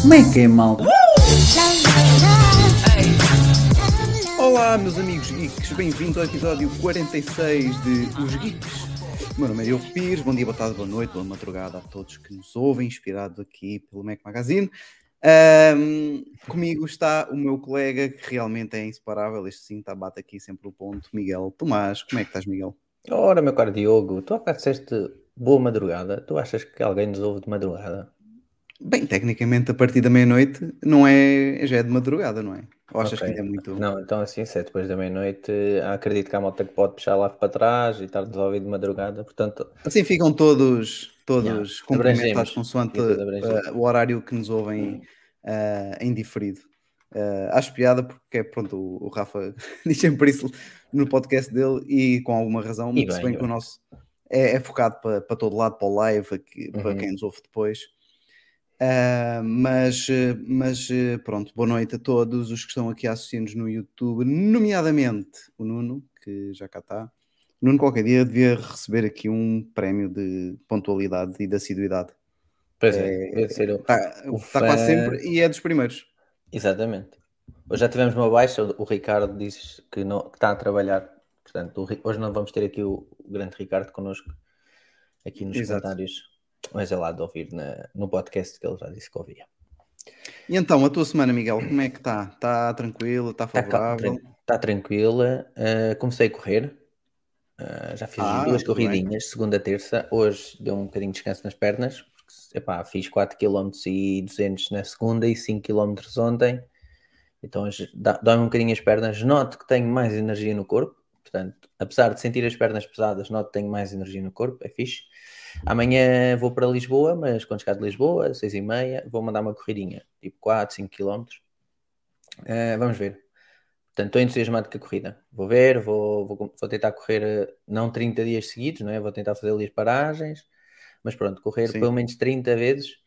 Como é que é, malta? Olá, meus amigos geeks, bem-vindos ao episódio 46 de Os Geeks. O meu nome é Diogo Pires, bom dia, boa tarde, boa noite, boa madrugada a todos que nos ouvem, inspirados aqui pelo Mac Magazine. Ahm, comigo está o meu colega que realmente é inseparável, este sim, tá, bate aqui sempre o ponto, Miguel Tomás. Como é que estás, Miguel? Ora, meu caro Diogo, tu há bocado disseste boa madrugada. Tu achas que alguém nos ouve de madrugada? Bem, tecnicamente a partir da meia-noite não é, já é de madrugada, não é? Ou achas Ok. que ainda é muito... Não, então assim, se é depois da meia-noite, acredito que há malta que pode puxar lá para trás e estar-nos a ouvir de madrugada. Portanto, Assim ficam todos, todos Yeah, cumprimentados consoante eh, o horário que nos ouvem eh, em diferido. Eh, acho piada porque, pronto, o, o Rafa diz sempre isso no podcast dele e com alguma razão, E se bem, bem que o bem. nosso é, é focado para, para todo lado, para o live, aqui, para Uhum. quem nos ouve depois. Ah, mas, mas pronto, boa noite a todos os que estão aqui a assistir-nos no YouTube, nomeadamente o Nuno, que já cá está. Nuno, qualquer dia, devia receber aqui um prémio de pontualidade e de assiduidade. pois é, deve ser o- Está o está quase fã- sempre e é dos primeiros. Exatamente. Hoje já tivemos uma baixa, o Ricardo diz que, não, que está a trabalhar. Portanto, hoje não vamos ter aqui o, o grande Ricardo connosco, aqui nos Exato. comentários. Mas é lá de ouvir na- no podcast que ele já disse que ouvia. E então, a tua semana, Miguel, como é que está? Está tranquila? Está Está favorável? Tá tranquila. Uh, comecei a correr. Uh, já fiz Ah, duas tudo bem. corridinhas, segunda, terça. Hoje deu um bocadinho de descanso nas pernas. Porque, epá, fiz 4 km e 200 na segunda e 5 km ontem. Então dói-me um bocadinho as pernas. Noto que tenho mais energia no corpo. Portanto, apesar de sentir as pernas pesadas, noto que tenho mais energia no corpo. É fixe. Amanhã vou para Lisboa, mas quando chegar de Lisboa, 6 e meia, vou mandar uma corridinha, tipo 4, 5 km. Uh, vamos ver. Portanto, estou entusiasmado com a corrida. Vou ver, vou, vou, vou tentar correr eh, não 30 dias seguidos, não é? Vou tentar fazer ali as paragens, mas pronto, correr Sim. pelo menos 30 vezes,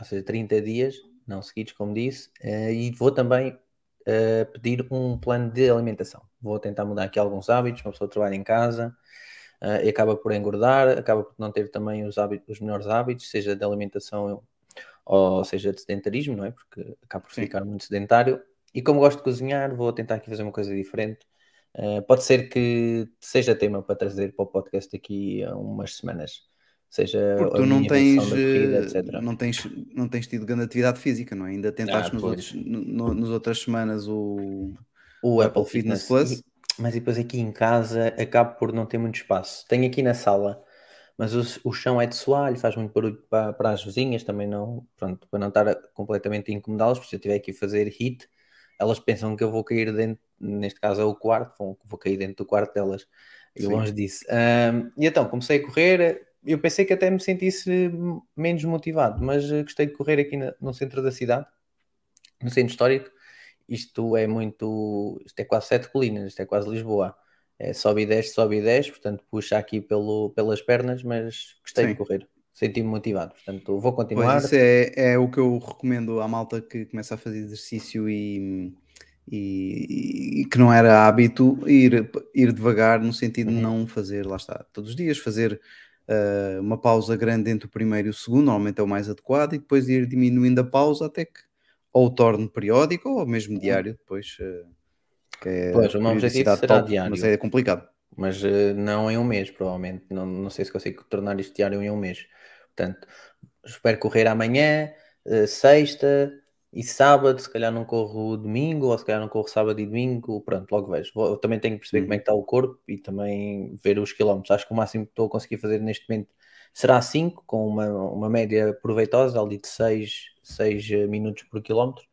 ou seja, 30 dias, não seguidos, como disse, eh, e vou também eh, pedir um plano de alimentação. Vou tentar mudar aqui alguns hábitos, uma pessoa trabalha em casa eh, e acaba por engordar, acaba por não ter também os, hábitos, os melhores hábitos, seja de alimentação ou seja de sedentarismo, não é? Porque acaba por Sim. ficar muito sedentário. E como gosto de cozinhar, vou tentar aqui fazer uma coisa diferente. Uh, pode ser que seja tema para trazer para o podcast daqui a umas semanas. Seja Porque tu não tens, corrida, eh, não, tens, não tens tido grande atividade física, não é? Ainda tentaste Ah, nos outros, no, outras semanas o, O Apple Apple Fitness Fitness, Plus? E- mas depois aqui em casa acabo por não ter muito espaço. Tenho aqui na sala, mas o, o chão é de soalho, faz muito barulho para, para as vizinhas, também não, pronto, para não estar completamente a incomodá-las, porque se eu tiver aqui a fazer hit, elas pensam que eu vou cair dentro, neste caso é o quarto, vou, vou cair dentro do quarto delas, e Sim. longe disso. Ahm, e então, comecei a correr, eu pensei que até me sentisse menos motivado, mas eh, gostei de correr aqui na- no centro da cidade, no centro histórico, isto é muito, isto é quase sete colinas, isto é quase Lisboa. É, sobe e desce, sobe e desce, portanto puxa aqui pelo, pelas pernas, mas gostei Sim. de correr, senti-me motivado, portanto vou Pois continuar. isso é, é o que eu recomendo à malta que começa a fazer exercício e, e- e que não era hábito, ir, ir devagar no sentido de Uhum. não fazer, lá está, todos os dias, fazer ah, uma pausa grande entre o primeiro e o segundo, normalmente é o mais adequado, e depois ir diminuindo a pausa até que ou o torne periódico ou mesmo diário, depois ah, que é Pois, o meu objetivo será top, diário. mas é complicado. mas eh, não em um mês, provavelmente. Não, não sei se consigo tornar isto diário em um mês. Portanto, espero correr amanhã, eh, sexta e sábado. Se calhar não corro domingo, ou se calhar não corro sábado e domingo. Pronto, logo vejo. Eu também tenho que perceber Uhum. como é que está o corpo e também ver os quilómetros. Acho que o máximo que estou a conseguir fazer neste momento será 5, com uma, uma média proveitosa, ali de 6, 6 minutos por quilómetro.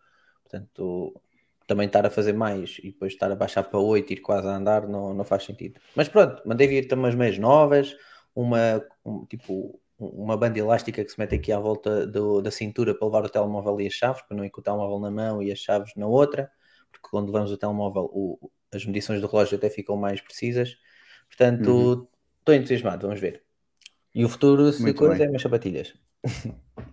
Portanto, também estar a fazer mais e depois estar a baixar para 8 e ir quase a andar não, não faz sentido. Mas pronto, mandei vir também umas meias novas, uma um, tipo uma banda elástica que se mete aqui à volta do- da cintura para levar o telemóvel e as chaves, para não ir com o telemóvel na mão e as chaves na outra, porque quando levamos o telemóvel o- as medições do relógio até ficam mais precisas. Portanto, estou entusiasmado, vamos ver. E o futuro, se Muito coisa, bem. é umas sapatilhas.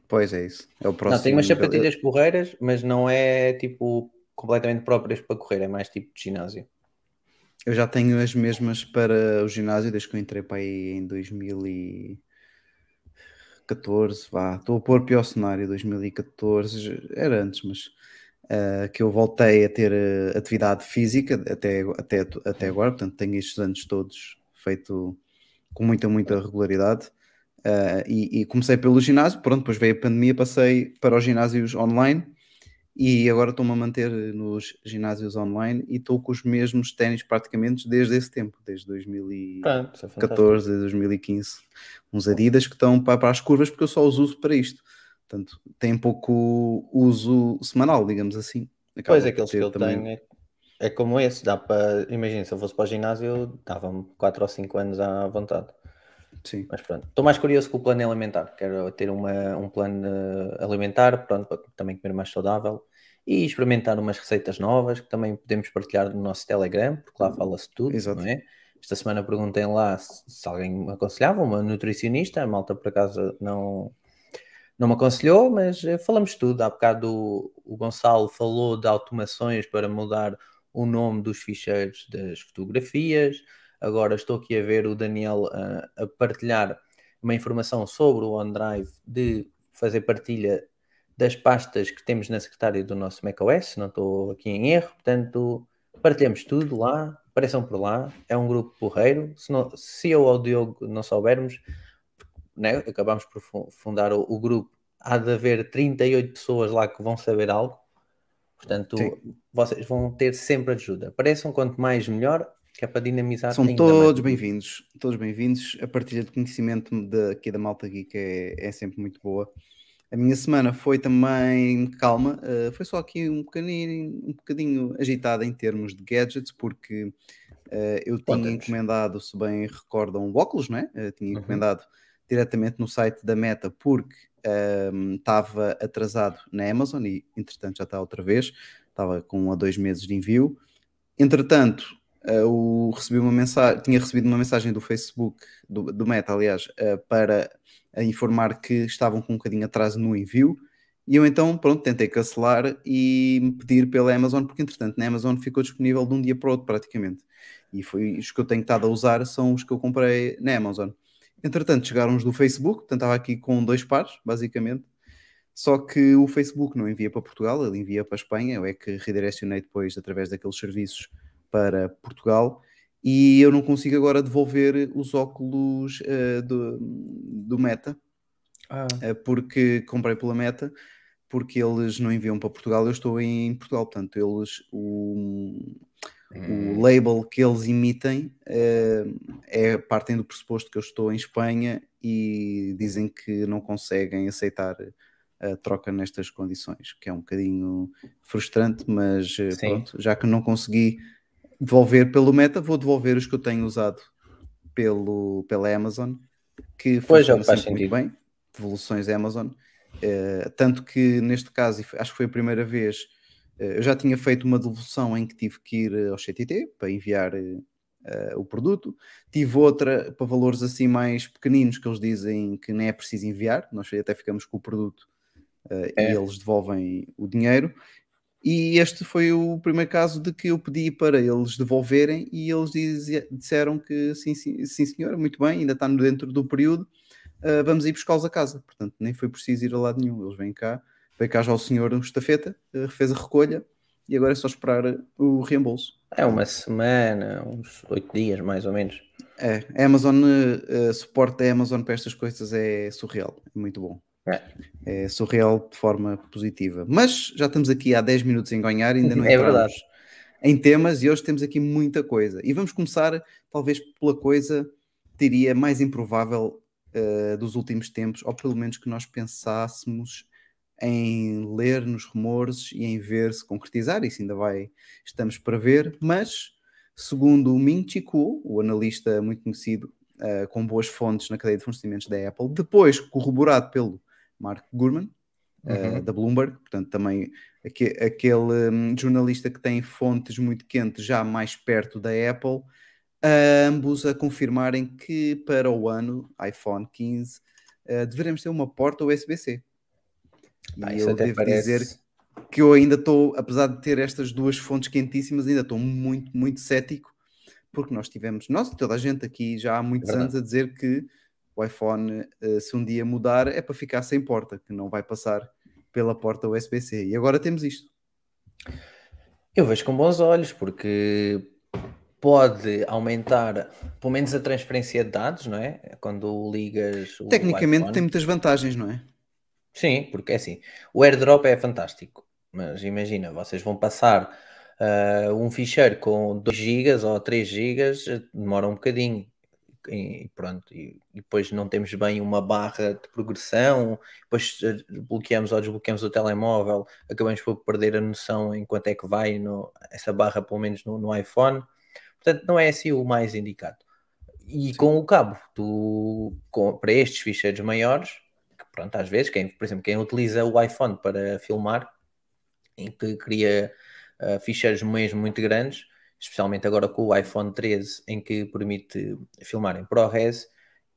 Pois é isso, é o próximo. Não, tenho umas sapatilhas porreiras, mas não é tipo completamente próprias para correr, é mais tipo de ginásio. Eu já tenho as mesmas para o ginásio desde que eu entrei para aí em 2014, vá, estou a pôr pior cenário, 2014, era antes, mas uh, que eu voltei a ter uh, atividade física até, até, até agora, portanto tenho estes anos todos feito com muita, muita regularidade. Uh, e, e, comecei pelo ginásio, pronto, depois veio a pandemia, passei para os ginásios online e agora estou-me a manter nos ginásios online e estou com os mesmos ténis praticamente desde esse tempo, desde 2014, ah, 2015. Uns Adidas que estão para, para as curvas porque eu só os uso para isto. Portanto, tem pouco uso semanal, digamos assim. Acaba pois, aqueles que eu também... tenho é, é, como esse, dá para, imagina, se eu fosse para o ginásio, dava-me 4 ou 5 anos à vontade. Sim. Mas pronto, estou mais curioso com o plano alimentar. Quero ter uma, um plano alimentar, pronto, para também comer mais saudável e experimentar umas receitas novas que também podemos partilhar no nosso Telegram, porque lá uhum. fala-se tudo, Exato. não é? Esta semana perguntei lá se, se, alguém me aconselhava, uma nutricionista, a malta por acaso não, não me aconselhou, mas eh, falamos tudo. Há bocado o, o Gonçalo falou de automações para mudar o nome dos ficheiros das fotografias. Agora estou aqui a ver o Daniel a, a partilhar uma informação sobre o OneDrive de fazer partilha das pastas que temos na secretária do nosso macOS, não estou aqui em erro, portanto partilhamos tudo lá, apareçam por lá, é um grupo porreiro, se, não, se eu ou o Diogo não soubermos, né, acabamos por fundar o, o, grupo, há de haver 38 pessoas lá que vão saber algo, portanto Sim. vocês vão ter sempre ajuda, apareçam quanto mais melhor, que é para dinamizar. São todos bem-vindos, todos bem-vindos, a partilha de conhecimento de, aqui da Malta Geek é, é sempre muito boa. A minha semana foi também calma, uh, foi só aqui um bocadinho, um bocadinho agitada em termos de gadgets, porque uh, eu tinha encomendado, se bem recordam, o óculos, né? Uh, tinha uhum. encomendado uhum. diretamente no site da Meta, porque ehm, estava atrasado na Amazon e, entretanto, já está outra vez, estava com um a dois meses de envio. Entretanto, eu recebi uma mensagem, tinha recebido uma mensagem do Facebook, do, do Meta, aliás, para a informar que estavam com um bocadinho atraso no envio. E eu então, pronto, tentei cancelar e pedir pela Amazon, porque entretanto na Amazon ficou disponível de um dia para o outro praticamente. E foi os que eu tenho estado a usar são os que eu comprei na Amazon. Entretanto, chegaram os do Facebook, portanto estava aqui com dois pares, basicamente. Só que o Facebook não envia para Portugal, ele envia para a Espanha. Eu é que redirecionei depois através daqueles serviços para Portugal e eu não consigo agora devolver os óculos uh, do, do Meta ah. uh, porque comprei pela Meta porque eles não enviam para Portugal, eu estou em Portugal, portanto, eles o, hum. o label que eles emitem uh, é partem do pressuposto que eu estou em Espanha e dizem que não conseguem aceitar a troca nestas condições, que é um bocadinho frustrante, mas pronto, já que não consegui devolver pelo Meta, vou devolver os que eu tenho usado pelo, pela Amazon, que pois é, faz muito bem, devoluções Amazon. Uh, tanto que neste caso, acho que foi a primeira vez, uh, eu já tinha feito uma devolução em que tive que ir ao CTT para enviar uh, o produto, tive outra para valores assim mais pequeninos que eles dizem que nem é preciso enviar, nós até ficamos com o produto é. e eles devolvem o dinheiro. E este foi o primeiro caso de que eu pedi para eles devolverem e eles dizia, disseram que sim, sim, sim senhora, muito bem, ainda está dentro do período, uh, vamos ir buscá-los a casa. Portanto, nem foi preciso ir a lado nenhum. Eles vêm cá, veio cá já o senhor estafeta, uh, fez a recolha e agora é só esperar o reembolso. É uma semana, uns oito dias mais ou menos. É, a Amazon, uh, suporte da Amazon para estas coisas é surreal, é muito bom. É. é surreal de forma positiva. Mas já estamos aqui há 10 minutos em ganhar, ainda não é verdade. em temas e hoje temos aqui muita coisa. E vamos começar, talvez, pela coisa, diria, mais improvável uh, dos últimos tempos, ou pelo menos que nós pensássemos em ler nos rumores e em ver se concretizar. Isso ainda vai, estamos para ver. Mas, segundo o Ming Chi Kuo, o analista muito conhecido, uh, com boas fontes na cadeia de fornecimentos da Apple, depois corroborado pelo Mark Gurman, eh, uhum. uh, da Bloomberg, portanto, também aqu aquele um, jornalista que tem fontes muito quentes já mais perto da Apple, uh, ambos a confirmarem que para o ano iPhone 15 uh, deveremos ter uma porta USB-C. E eu devo parece... dizer que eu ainda estou, apesar de ter estas duas fontes quentíssimas, ainda estou muito, muito cético, porque nós tivemos, nós toda a gente aqui já há muitos É anos a dizer que o iPhone, eh, se um dia mudar, é para ficar sem porta, que não vai passar pela porta USB-C. E agora temos isto. Eu vejo com bons olhos, porque pode aumentar, pelo menos, a transferência de dados, não é? Quando ligas o Tecnicamente iPhone. tem muitas vantagens, não é? Sim, porque é assim, o airdrop é fantástico, mas imagina, vocês vão passar ah, um ficheiro com 2 GB ou 3 GB, demora um bocadinho. E pronto, e, e depois não temos bem uma barra de progressão, depois eh, bloqueamos ou desbloqueamos o telemóvel, acabamos por perder a noção em quanto é que vai no, essa barra, pelo menos no, no iPhone. Portanto, não é assim o mais indicado. E com o cabo, tu, com- para estes ficheiros maiores, que pronto, às vezes, quem, por exemplo, quem utiliza o iPhone para filmar, em que cria ah, ficheiros mesmo muito grandes, especialmente agora com o iPhone 13, em que permite filmar em ProRes,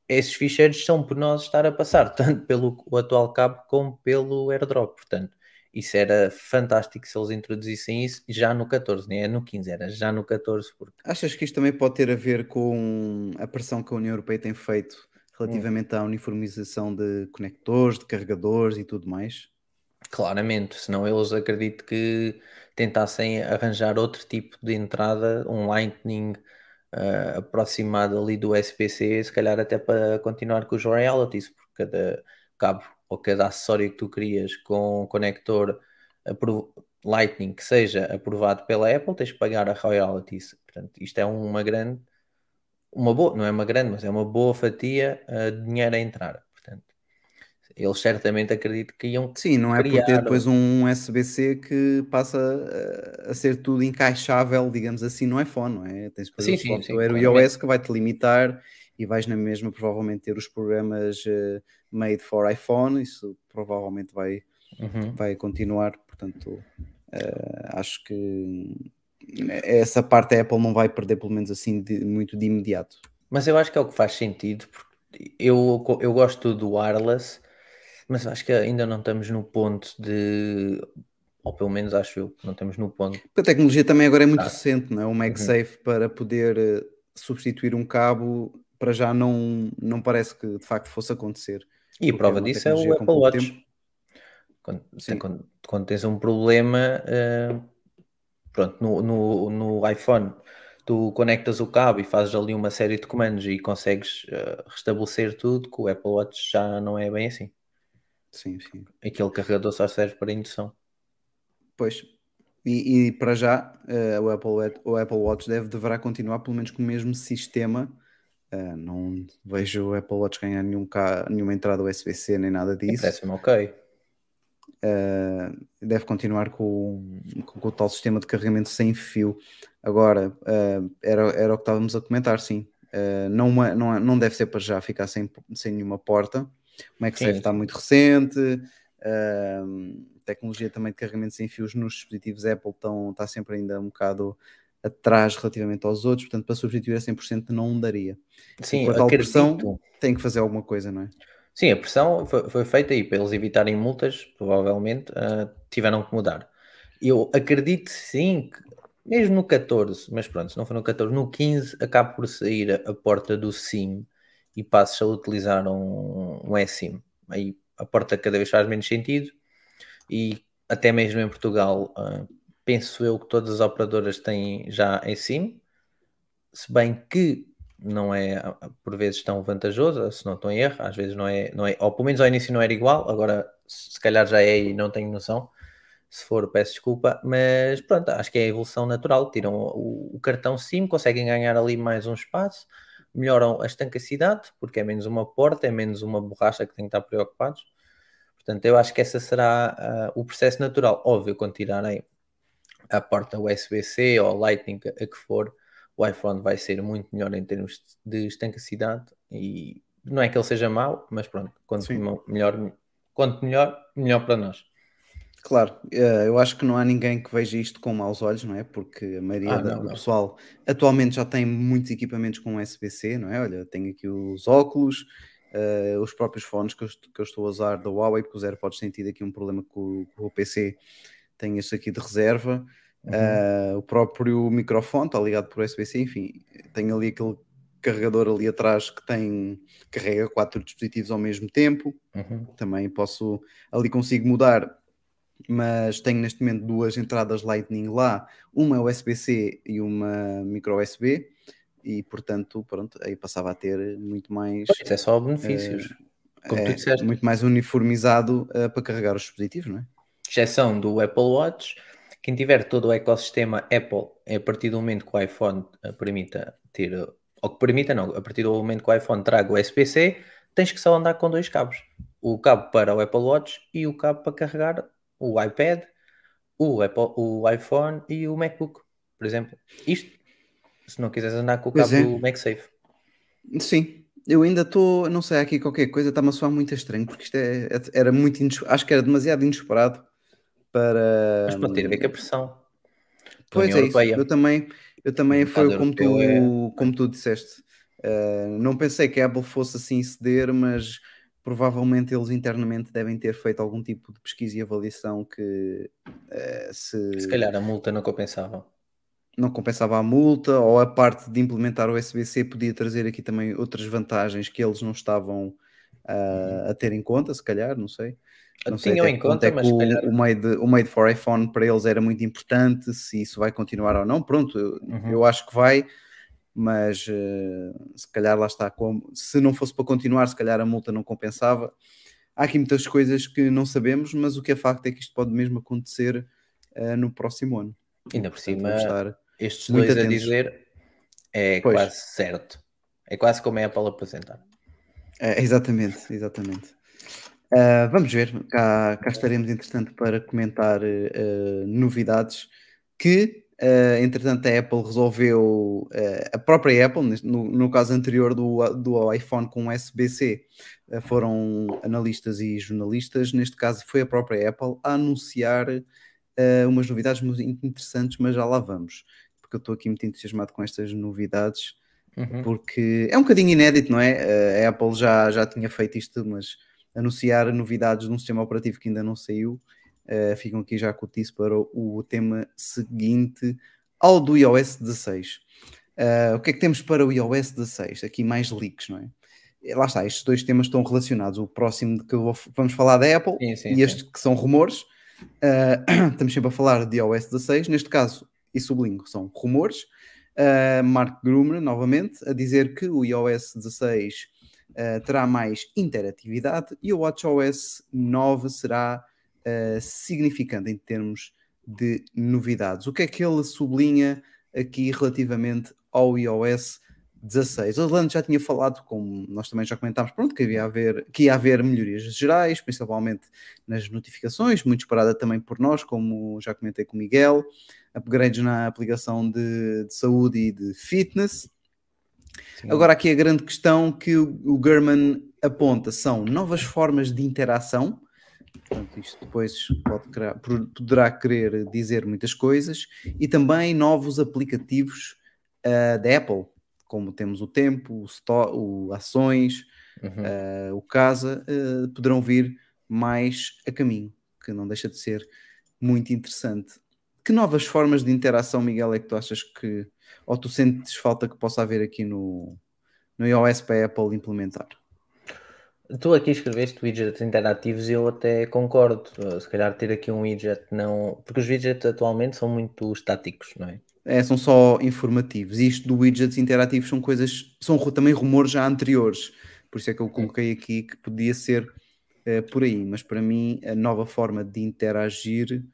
esses ficheiros são penosos estar a passar, tanto pelo o atual cabo como pelo AirDrop. Portanto, isso era fantástico se eles introduzissem isso já no 14, nem é no 15, era já no 14, porque Achas que isto também pode ter a ver com a pressão que a União Europeia tem feito relativamente à uniformização de conectores, de carregadores e tudo mais? Claramente, senão eles acredito que tentassem arranjar outro tipo de entrada, um Lightning ah, aproximado ali do USB-C, se calhar até para continuar com os royalties, porque cada cabo ou cada acessório que tu crias com conector Lightning que seja aprovado pela Apple, tens que pagar a royalties. Portanto, isto é uma grande, uma boa, não é uma grande, mas é uma boa fatia ah, de dinheiro a entrar. Eles certamente acredito que iam Sim, não é por ter criar depois um USB-C que passa a, a ser tudo encaixável, digamos assim, no iPhone, não é? Tens depois Sim, o sim, sim, software o iOS que vai-te limitar e vais na mesma provavelmente ter os programas eh, made for iPhone, isso provavelmente vai, Uhum. vai continuar, portanto eh, acho que essa parte a Apple não vai perder pelo menos assim de- muito de imediato. Mas eu acho que é o que faz sentido, porque eu, eu gosto do wireless, mas acho que ainda não estamos no ponto de, ou pelo menos acho eu, que não estamos no ponto. Porque a tecnologia também agora é muito Ah. recente, não é? O MagSafe para poder eh, substituir um cabo para já não, não parece que de facto fosse acontecer. E a Porque prova é disso é o Apple Watch. tempo. Quando, quando, quando tens um problema, eh, pronto, no, no, no iPhone, tu conectas o cabo e fazes ali uma série de comandos e consegues eh, restabelecer tudo, com o Apple Watch já não é bem assim. Sim, sim. Aquele carregador só serve para indução. Pois. E, e para já eh, o, Apple, Watch- o Apple Watch deve, deverá continuar pelo menos com o mesmo sistema. Eh, não vejo o Apple Watch ganhar nenhum ca- nenhuma entrada USB-C nem nada disso. Parece-me ok. Uh, deve continuar com, com- com o tal sistema de carregamento sem fio. Agora, uh, era, era o que estávamos a comentar, sim. Uh, não, uma- não, é- não deve ser para já ficar sem, sem nenhuma porta. O MagSafe está muito recente. uh, tecnologia também de carregamento sem fios nos dispositivos Apple estão, está sempre ainda um bocado atrás relativamente aos outros, portanto, para substituir a 100% não daria. Sim, a pressão, tem que fazer alguma coisa, não é? Sim, a pressão foi, foi feita aí para eles evitarem multas, provavelmente ah, tiveram que mudar. Eu acredito sim, que, mesmo no 14, mas pronto, se não for no 14, no 15 acaba por sair a, a porta do SIM e passes a utilizar um, um. Aí a porta cada vez faz menos sentido e até mesmo em Portugal, ah, penso eu que todas as operadoras têm já eSIM, se bem que não é por vezes tão vantajoso, se não estou em erro, às vezes não é, não é, ou pelo menos ao início não era igual, agora se calhar já é e não tenho noção. Se for, peço desculpa, mas pronto, acho que é a evolução natural. Tiram o, o cartão SIM, conseguem ganhar ali mais um espaço, melhoram a estancacidade, porque é menos uma porta, é menos uma borracha que tem que estar preocupados. Portanto, eu acho que essa será uh, o processo natural. Óbvio, quando tirarem a porta USB-C ou Lightning, a que for, o iPhone vai ser muito melhor em termos de estancacidade e não é que ele seja mau, mas pronto, quanto Sim. melhor, quanto melhor, melhor para nós. Claro, eh, eu acho que não há ninguém que veja isto com maus olhos, não é? Porque a maioria Ah, do pessoal atualmente já tem muitos equipamentos com USB-C, não é? Olha, tenho aqui os óculos, eh, os próprios fones que eu, que eu estou a usar da Huawei, porque os AirPods têm tido aqui um problema com, o- com o PC tenho este aqui de reserva. Uhum. Uh, o próprio microfone está ligado por USB-C, enfim, tenho ali aquele carregador ali atrás que tem carrega quatro dispositivos ao mesmo tempo. Uhum. Também posso ali consigo mudar, mas tenho neste momento duas entradas Lightning lá, uma USB-C e uma micro USB e portanto, pronto, aí passava a ter muito mais Pois, é só benefícios. Como tu é, disseste. muito mais uniformizado uh, para carregar os dispositivos, não é? exceção do Apple Watch, quem tiver todo o ecossistema Apple, a partir do momento que o iPhone eh, permita ter, ou que permita não, a partir do momento que o iPhone traga o USB-C, tens que só andar com dois cabos. O cabo para o Apple Watch e o cabo para carregar o iPad, o, Apple, o iPhone e o MacBook, por exemplo. Isto, se não quiseres andar com o Pois cabo é. do MagSafe. Sim, eu ainda estou, não sei, aqui qualquer coisa está-me a soar muito estranho, porque isto é, é- era muito, acho que era demasiado inesperado para. Mas pode ter a ver com a pressão. Pois é isso, Europeia. eu também, eu também foi como tu, europeu como tu disseste. Uh, não pensei que a Apple fosse assim ceder, mas provavelmente eles internamente devem ter feito algum tipo de pesquisa e avaliação que uh, se, Se calhar a multa não compensava. não compensava a multa, ou a parte de implementar o USB-C podia trazer aqui também outras vantagens que eles não estavam uh, a ter em conta, se calhar, não sei. Não Tinham em conta, é mas o, calhar. o, made, o Made for iPhone para eles era muito importante, se isso vai continuar ou não. Pronto, eu, Uhum. eu acho que vai, mas eh, se calhar lá está. Como, se não fosse para continuar, se calhar a multa não compensava. Há aqui muitas coisas que não sabemos, mas o que é facto é que isto pode mesmo acontecer eh, no próximo ano. Ainda por cima, estes dois a atentos. dizer é Pois. quase certo. É quase como é a Apple apresentar. É, exatamente, exatamente. Ah, vamos ver, cá, cá estaremos, entretanto, para comentar novidades que, eh, entretanto, a Apple resolveu, eh, a própria Apple, no, no caso anterior do, do iPhone com USB-C, eh, foram analistas e jornalistas, neste caso foi a própria Apple a anunciar umas novidades muito interessantes, mas já lá vamos, porque eu estou aqui muito entusiasmado com estas novidades Uhum. porque é um bocadinho inédito, não é? A Apple já, já tinha feito isto, mas anunciar novidades de um sistema operativo que ainda não saiu, eh, ficam aqui já com o teaser para o, o tema seguinte ao do iOS 16. Eh, o que é que temos para o iOS 16? Aqui mais leaks, não é? Eh, Lá está, estes dois temas estão relacionados. O próximo de que vou- vamos falar da Apple Sim, sim, e sim. este que são rumores. Eh, estamos sempre a falar de iOS 16. Neste caso, e sublinho, são rumores. Uh, Mark Grummer, novamente, a dizer que o iOS 16 uh, terá mais interatividade e o WatchOS 9 será uh, significante em termos de novidades. O que é que ele sublinha aqui relativamente ao iOS 16? O Orlando já tinha falado, como nós também já comentámos, pronto, que, havia haver, que ia haver melhorias gerais, principalmente nas notificações, muito esperada também por nós, como já comentei com o Miguel upgrades na aplicação de, de saúde e de fitness. Sim. Agora, aqui a grande questão que o German aponta são novas formas de interação. Portanto, isto depois criar- poderá querer dizer muitas coisas. E também novos aplicativos ah, da Apple, como temos o Tempo, o, Sto- o Ações, Uhum. ah, o Casa, ah, poderão vir mais a caminho, que não deixa de ser muito interessante. Que novas formas de interação, Miguel, é que tu achas que, ou tu sentes falta que possa haver aqui no, no iOS para a Apple implementar? Tu aqui escreveste widgets interativos e eu até concordo. Uh, Se calhar ter aqui um widget não. Porque os widgets atualmente são muito estáticos, não é? É, são só informativos. Isto do widgets interativos são coisas, são também rumores já anteriores. Por isso é que eu coloquei aqui que podia ser eh, por aí. Mas para mim, a nova forma de interagir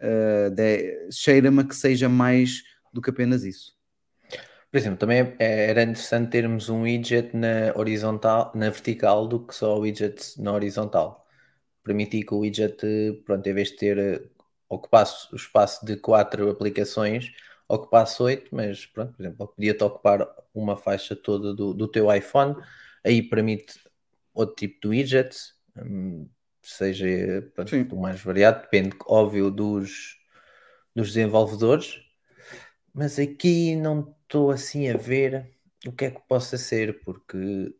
eh, de- cheira-me que seja mais do que apenas isso. Por exemplo, também é- era interessante termos um widget na horizontal, na vertical do que só widgets na horizontal. Permitir que o widget, pronto, em vez de ter eh, ocupasse o espaço de quatro aplicações, ocupasse oito, mas pronto, por exemplo, podia-te ocupar uma faixa toda do, do teu iPhone, aí permite outro tipo de widgets, hum, seja pronto, o mais variado, depende, óbvio, dos, dos desenvolvedores, mas aqui não estou assim a ver o que é que possa ser, porque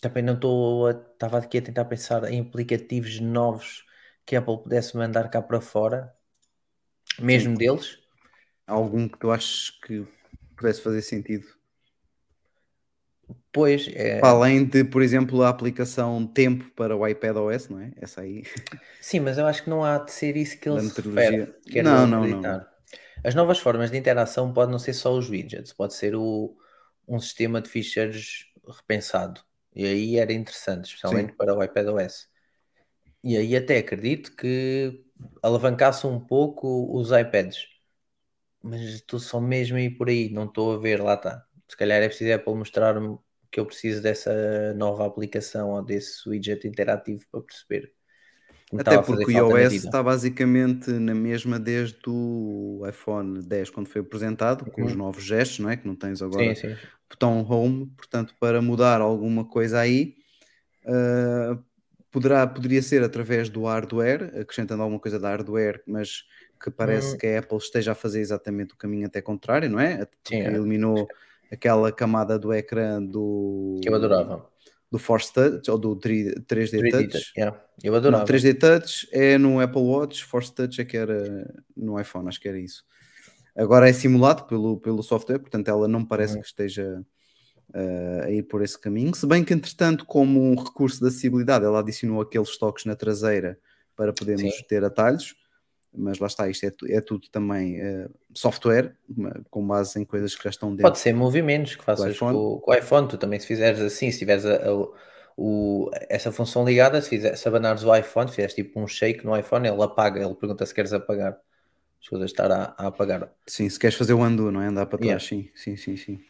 também não estou a, estava aqui a tentar pensar em aplicativos novos que a Apple pudesse mandar cá para fora, mesmo Sim. deles. Algum que tu achas que pudesse fazer sentido? Pois, é, além de, por exemplo, a aplicação Tempo para o iPad OS, não é? Essa aí. sim, mas eu acho que não há de ser isso que ele Da se metodologia. refere. Quero Não, não, acreditar. As novas formas de interação podem não ser só os widgets, pode ser o, um sistema de ficheiros repensado. E aí era interessante, especialmente Sim. para o iPadOS. E aí até acredito que alavancasse um pouco os iPads. Mas estou só mesmo aí por aí, não estou a ver, lá está. Se calhar é preciso Apple mostrar-me que eu preciso dessa nova aplicação ou desse widget interativo para perceber. Até porque o iOS está basicamente na mesma desde o iPhone 10 quando foi apresentado, com os Uhum. novos gestos, não é? Que não tens agora Sim, sim. botão Home, portanto, para mudar alguma coisa aí, ah, poderá, poderia ser através do hardware, acrescentando alguma coisa da hardware, mas que parece Hum. que a Apple esteja a fazer exatamente o caminho até contrário, não é? Sim, é. eliminou aquela camada do ecrã do, Que eu adorava. Do Force Touch ou do 3- 3D 3D Touch. Yeah. Eu adorava. 3D Touch é no Apple Watch, Force Touch é que era no iPhone, acho que era isso. Agora é simulado pelo, pelo software, portanto ela não parece Uhum. que esteja uh, a ir por esse caminho. Se bem que, entretanto, como um recurso de acessibilidade, ela adicionou aqueles toques na traseira para podermos Sim. ter atalhos, mas lá está, isto é, é tudo também uh, software, com base em coisas que já estão dentro. Pode ser movimentos que faças iPhone. com, com o iPhone. Tu também, se fizeres assim, se tiveres a- a- o- essa função ligada, se, fizer, se abanares o iPhone, se fizeres tipo um shake no iPhone, ele apaga, ele pergunta se queres apagar. Escusas de estar a, a apagar. Sim, se queres fazer o undo, não é? Andar para trás, sim, sim, sim, sim.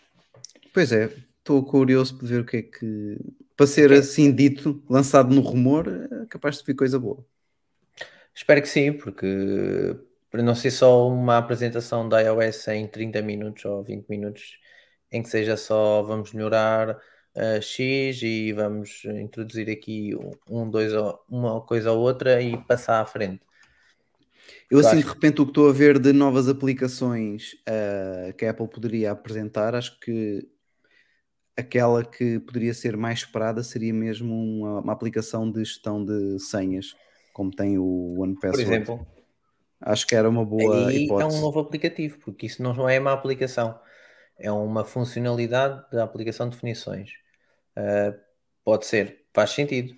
Pois é, estou curioso por ver o que é que. Para ser assim dito, lançado no rumor, é capaz de vir coisa boa. Espero que sim, porque para não ser só uma apresentação da iOS em 30 minutos ou 20 minutos, em que seja só vamos melhorar uh, X e vamos introduzir aqui um, dois, uma coisa ou outra e passar à frente. Eu, assim, de repente, o que estou a ver de novas aplicações ah, que a Apple poderia apresentar, acho que aquela que poderia ser mais esperada seria mesmo uma, uma aplicação de gestão de senhas, como tem o One Por exemplo, Acho que era uma boa aí é hipótese. um novo aplicativo, porque isso não é uma aplicação, é uma funcionalidade da aplicação de definições. Uh, pode ser, faz sentido.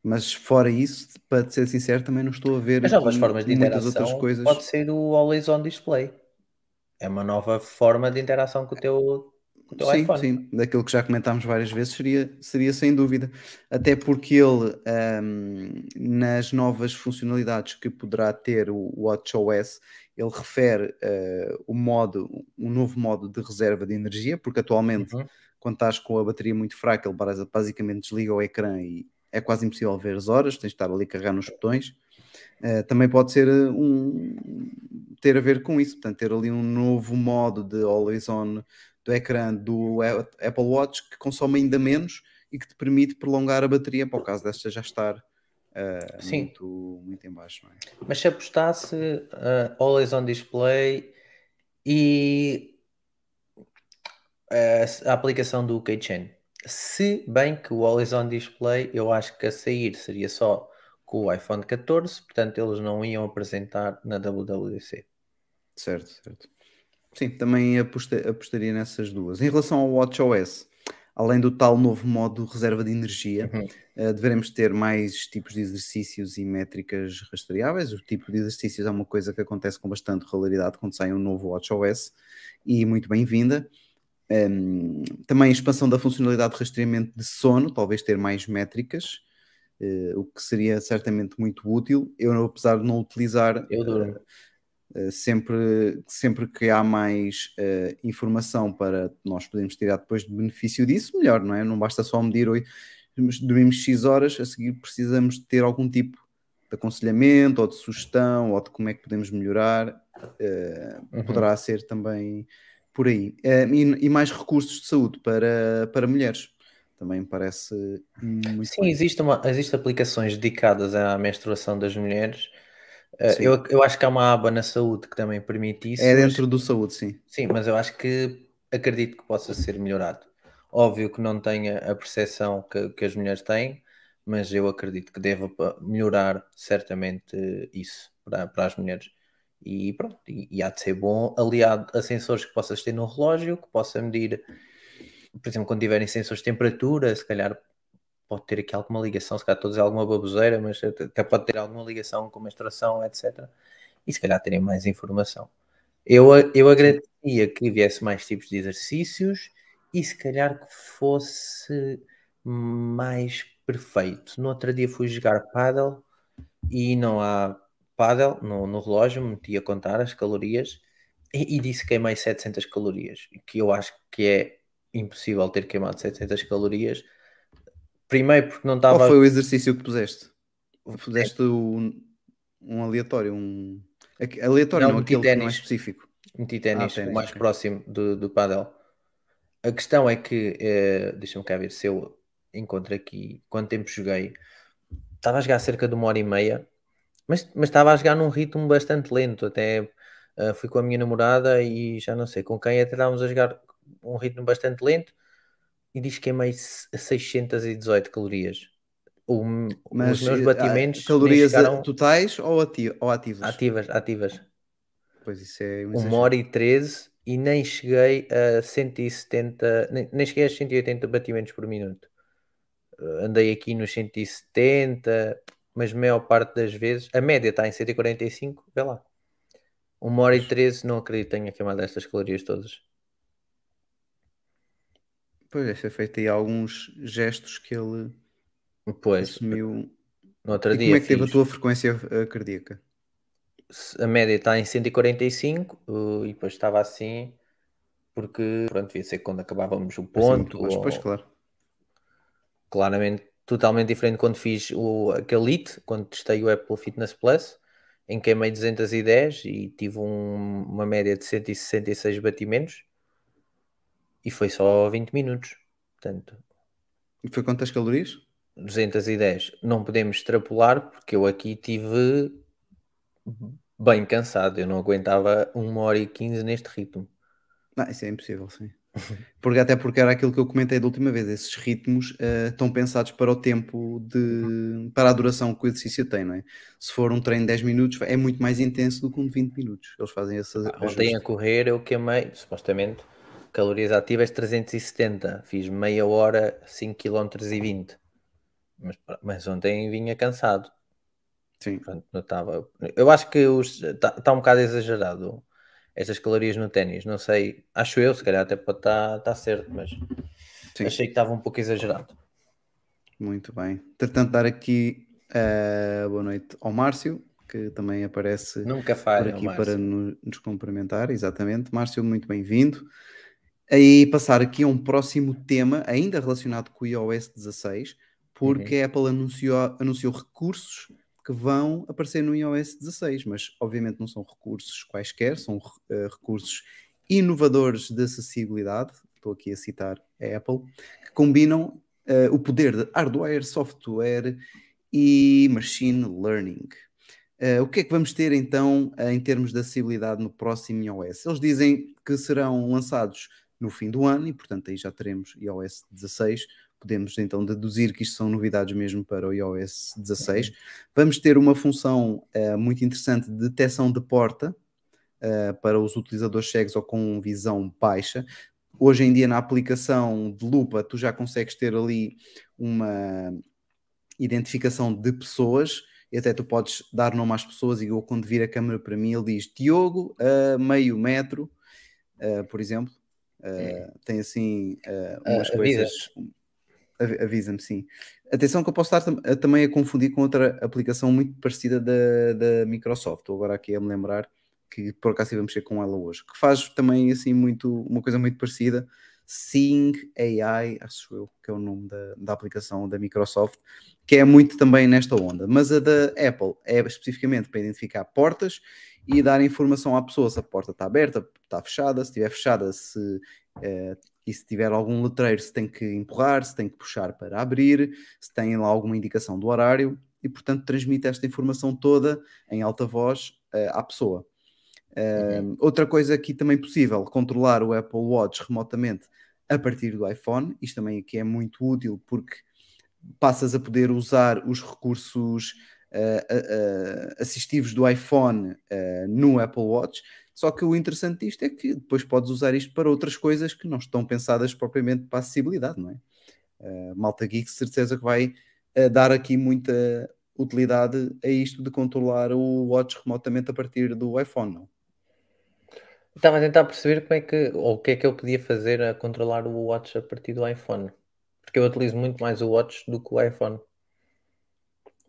Mas fora isso, para ser sincero, também não estou a ver As novas aqui formas de muitas outras interação coisas. pode ser o Always On Display. É uma nova forma de interação com o teu, o teu Sim, iPhone. sim, daquilo que já comentámos várias vezes, seria, seria sem dúvida. Até porque ele, ahm, nas novas funcionalidades que poderá ter o WatchOS, ele refere ah, o modo, um novo modo de reserva de energia, porque atualmente, Uhum. quando estás com a bateria muito fraca, ele basi- basicamente desliga o ecrã e é quase impossível ver as horas, tens de estar ali a carregar nos botões. Uh, também pode ser uh, um ter a ver com isso, portanto, ter ali um novo modo de always on do ecrã do Apple Watch que consome ainda menos e que te permite prolongar a bateria para o caso desta já estar uh, muito, muito em baixo. É? Mas se apostasse uh, Always On Display e uh, a aplicação do Keychain. Se bem que o Always On Display eu acho que a sair seria só com o iPhone 14, portanto eles não iam apresentar na WWDC. Certo, certo. Sim, também aposta- apostaria nessas duas. Em relação ao WatchOS, além do tal novo modo reserva de energia, Uhum. Uh, deveremos ter mais tipos de exercícios e métricas rastreáveis. O tipo de exercícios é uma coisa que acontece com bastante regularidade quando sai um novo WatchOS e muito bem-vinda. Um, também a expansão da funcionalidade de rastreamento de sono, talvez ter mais métricas, uh, o que seria certamente muito útil. Eu, apesar de não utilizar, Eu durmo. uh, sempre, sempre que há mais uh, informação para nós podermos tirar depois de benefício disso, melhor, não é? Não basta só medir oi, dormimos X horas, a seguir precisamos ter algum tipo de aconselhamento ou de sugestão ou de como é que podemos melhorar. Uh, Uhum. Poderá ser também por aí. Uh, e, e mais recursos de saúde para, para mulheres. Também me parece muito Sim, existe, uma, existe aplicações dedicadas à menstruação das mulheres. Sim. eu, eu acho que há uma aba na saúde que também permite isso. É mas- dentro do saúde, sim. Sim, mas eu acho que acredito que possa ser melhorado. Óbvio que não tenha a percepção que, que as mulheres têm, mas eu acredito que deva melhorar certamente isso para, para as mulheres. E pronto, e, e há de ser bom aliado a sensores que possas ter no relógio, que possa medir, por exemplo, quando tiverem sensores de temperatura, se calhar pode ter aqui alguma ligação, se calhar estou a dizer alguma baboseira, mas até pode ter alguma ligação com menstruação, etc. E se calhar terem mais informação. Eu, eu agradecia que viesse mais tipos de exercícios e se calhar que fosse mais perfeito. No outro dia fui jogar paddle e não há paddle no, no relógio, meti a contar as calorias e, e disse que queimei 700 calorias, que eu acho que é impossível ter queimado 700 calorias. Primeiro porque não Qual estava foi o exercício que puseste? Puseste um, um aleatório, um. Aleatório, Não, não, aquele que não é ténis. específico. meti ténis, Ah, o mais ok. próximo do, do paddle. A questão é que, eh, deixa-me cá ver se eu encontro aqui quanto tempo joguei. Estava a jogar cerca de uma hora e meia, mas, mas estava a jogar num ritmo bastante lento. Até eh, fui com a minha namorada e já não sei com quem, até estávamos a jogar um ritmo bastante lento e diz que queimei se- 618 calorias. O- Mas os meus eh, batimentos nem calorias eh, chegaram totais ou, ati ou ativas? ativas, ativas. Pois isso é um uma hora e 13 e nem cheguei a 170, nem, nem cheguei a 180 batimentos por minuto. Uh, Andei aqui nos 170, mas maior parte das vezes, a média está em 145, vê lá. Uma hora e 13, não acredito que tenha queimado estas calorias todas. Pois deve ser feito aí alguns gestos que ele Pois, assumiu. no outro E dia como é que teve a fiz- tua frequência eh, cardíaca? a média está em 145 uh, e depois estava assim porque pronto, devia ser quando acabávamos o ponto baixo. ou- Pois claro. claramente totalmente diferente quando fiz o, aquele IT, quando testei o Apple Fitness Plus, em que queimei 210 e tive um- uma média de 166 batimentos e foi só 20 minutos. Portanto, E foi quantas calorias? 210 não podemos extrapolar porque eu aqui tive bem cansado, eu não aguentava 1 hora e 15 neste ritmo. Não, isso é impossível, sim. Porque, até porque era aquilo que eu comentei da última vez, esses ritmos eh, estão pensados para o tempo de. para a duração que o exercício tem, não é? Se for um treino de 10 minutos, é muito mais intenso do que um de 20 minutos. Eles fazem esse Ontem a correr eu queimei, supostamente, calorias ativas 370. Fiz meia hora, 5 km e 20. Mas, mas ontem vinha cansado. Sim. Portanto, não estava... Eu acho que está tá um bocado exagerado estas calorias no ténis. Não sei, acho eu, se calhar até pode estar tá certo, mas Sim. achei que estava um pouco exagerado. Muito bem. Tentando dar aqui eh, boa noite ao Márcio, que também aparece Nunca por falha, aqui Márcio. para no- nos cumprimentar, exatamente. Márcio, muito bem-vindo. Aí passar aqui a um próximo tema, ainda relacionado com o iOS 16, porque a Apple anunciou, anunciou recursos que vão aparecer no iOS 16, mas obviamente não são recursos quaisquer, são eh, recursos inovadores de acessibilidade, estou aqui a citar a Apple, que combinam eh, o poder de hardware, software e machine learning. Eh, o que é que vamos ter então em termos de acessibilidade no próximo iOS? Eles dizem que serão lançados no fim do ano e, portanto, aí já teremos iOS 16. Podemos então deduzir que isto são novidades mesmo para o iOS 16. Vamos ter uma função eh, muito interessante de detecção de porta eh, para os utilizadores cegos ou com visão baixa. Hoje em dia, na aplicação de lupa, tu já consegues ter ali uma identificação de pessoas e até tu podes dar nome às pessoas e eu, quando vir a câmera para mim, ele diz Diogo a meio metro, uh, por exemplo. Uh, tem assim uh, umas Ah, coisas. Av- Avisa-me, sim. Atenção que eu posso estar a- também a confundir com outra aplicação muito parecida da, da Microsoft. Estou agora aqui a me lembrar que por acaso estive a mexer com ela hoje, que faz também assim muito, uma coisa muito parecida. Sing AI, acho eu que é o nome da, da aplicação da Microsoft, que é muito também nesta onda. Mas a da Apple é especificamente para identificar portas e dar informação à pessoa se a porta está aberta, está fechada, se estiver fechada, se eh, e se tiver algum letreiro, se tem que empurrar, se tem que puxar para abrir, se tem lá alguma indicação do horário e, portanto, transmite esta informação toda em alta voz eh, à pessoa. Uh, Outra coisa aqui também possível, controlar o Apple Watch remotamente a partir do iPhone. Isto também aqui é muito útil porque passas a poder usar os recursos uh, assistivos do iPhone no Apple Watch. Só que o interessante disto é que depois podes usar isto para outras coisas que não estão pensadas propriamente para acessibilidade, não é? Malta Geek, certeza que vai dar aqui muita utilidade a isto de controlar o Watch remotamente a partir do iPhone, não? Estava a tentar perceber como é que, ou o que é que eu podia fazer a controlar o Watch a partir do iPhone. Porque eu utilizo muito mais o Watch do que o iPhone.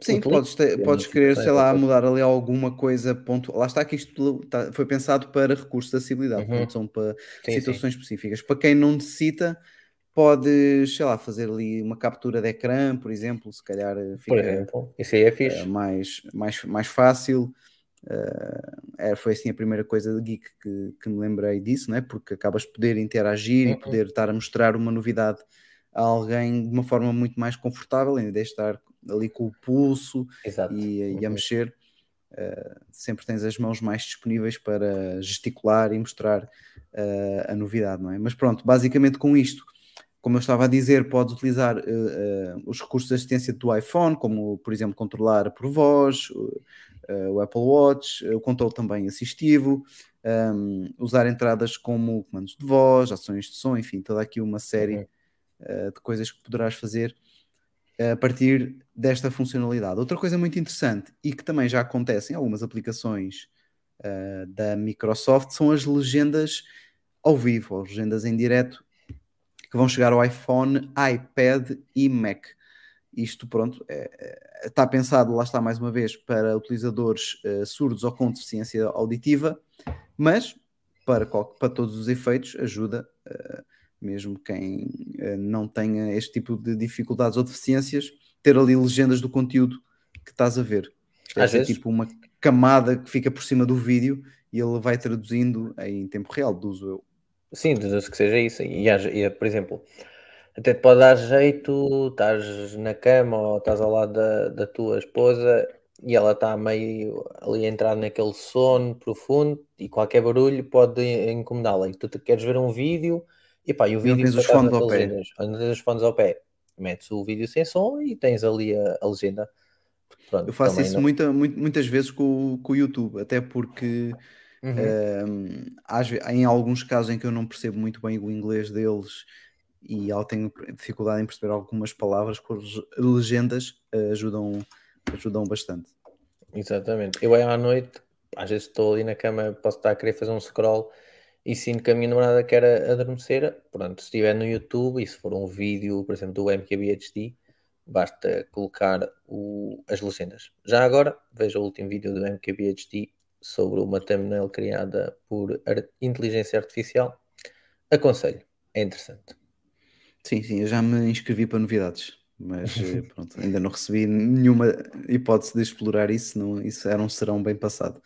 Sim, podes, ter- é podes querer, sei diferente, lá, mudar ali alguma coisa. Ponto. Lá está que isto tá- foi pensado para recursos de acessibilidade, Uhum. são para Sim, sim. situações específicas. Para quem não necessita, podes, sei lá, fazer ali uma captura de ecrã, por exemplo, se calhar eh, Por fica exemplo, isso aí é eh, fixe. mais, mais, mais fácil. Eh, é, foi assim a primeira coisa de geek que, que me lembrei disso, não é? Porque acabas de poder interagir e Uhum. poder estar a mostrar uma novidade a alguém de uma forma muito mais confortável, vez de estar ali com o pulso Exato. e, e a Uhum. mexer. Uh, sempre tens as mãos mais disponíveis para gesticular e mostrar uh, a novidade, não é? Mas pronto, basicamente com isto, como eu estava a dizer, podes utilizar uh, os recursos de assistência do iPhone, como por exemplo controlar por voz, o Apple Watch, o controle também assistivo, um, usar entradas como comandos de voz, ações de som, enfim, toda aqui uma série Uhum. uh, de coisas que poderás fazer a partir desta funcionalidade. Outra coisa muito interessante e que também já acontece em algumas aplicações uh, da Microsoft são as legendas ao vivo, as legendas em direto que vão chegar ao iPhone, iPad e Mac. Isto, pronto, é, é, está pensado, lá está mais uma vez, para utilizadores uh, surdos ou com deficiência auditiva, mas para, para todos os efeitos ajuda uh, mesmo quem uh, não tenha este tipo de dificuldades ou deficiências, ter ali legendas do conteúdo que estás a ver. Isto é tipo uma camada que fica por cima do vídeo e ele vai traduzindo em tempo real, deduzo eu. Sim, deduzo que seja isso. E, e, por exemplo, até te pode dar jeito, estás na cama ou estás ao lado da, da tua esposa e ela está meio ali a entrar naquele sono profundo e qualquer barulho pode incomodá-la. E tu queres ver um vídeo e pá, e o vídeo tens os fones ao pé. Não tens os fones ao pé. Metes o vídeo sem som e tens ali a, a legenda. Pronto, eu faço isso não... muita, muitas vezes com, com o YouTube, até porque uhum. um, em alguns casos em que eu não percebo muito bem o inglês deles e tenho dificuldade em perceber algumas palavras, com as legendas uh, ajudam, ajudam bastante. Exatamente. Eu à noite, às vezes estou ali na cama, posso estar a querer fazer um scroll e sinto que a minha namorada quer adormecer, pronto, se estiver no YouTube e se for um vídeo, por exemplo, do MKBHD, basta colocar o, as legendas. Já agora, veja o último vídeo do MKBHD sobre uma thumbnail criada por inteligência artificial. Aconselho, é interessante. Sim, sim, eu já me inscrevi para novidades, mas pronto, ainda não recebi nenhuma hipótese de explorar isso, não, isso era um serão bem passado.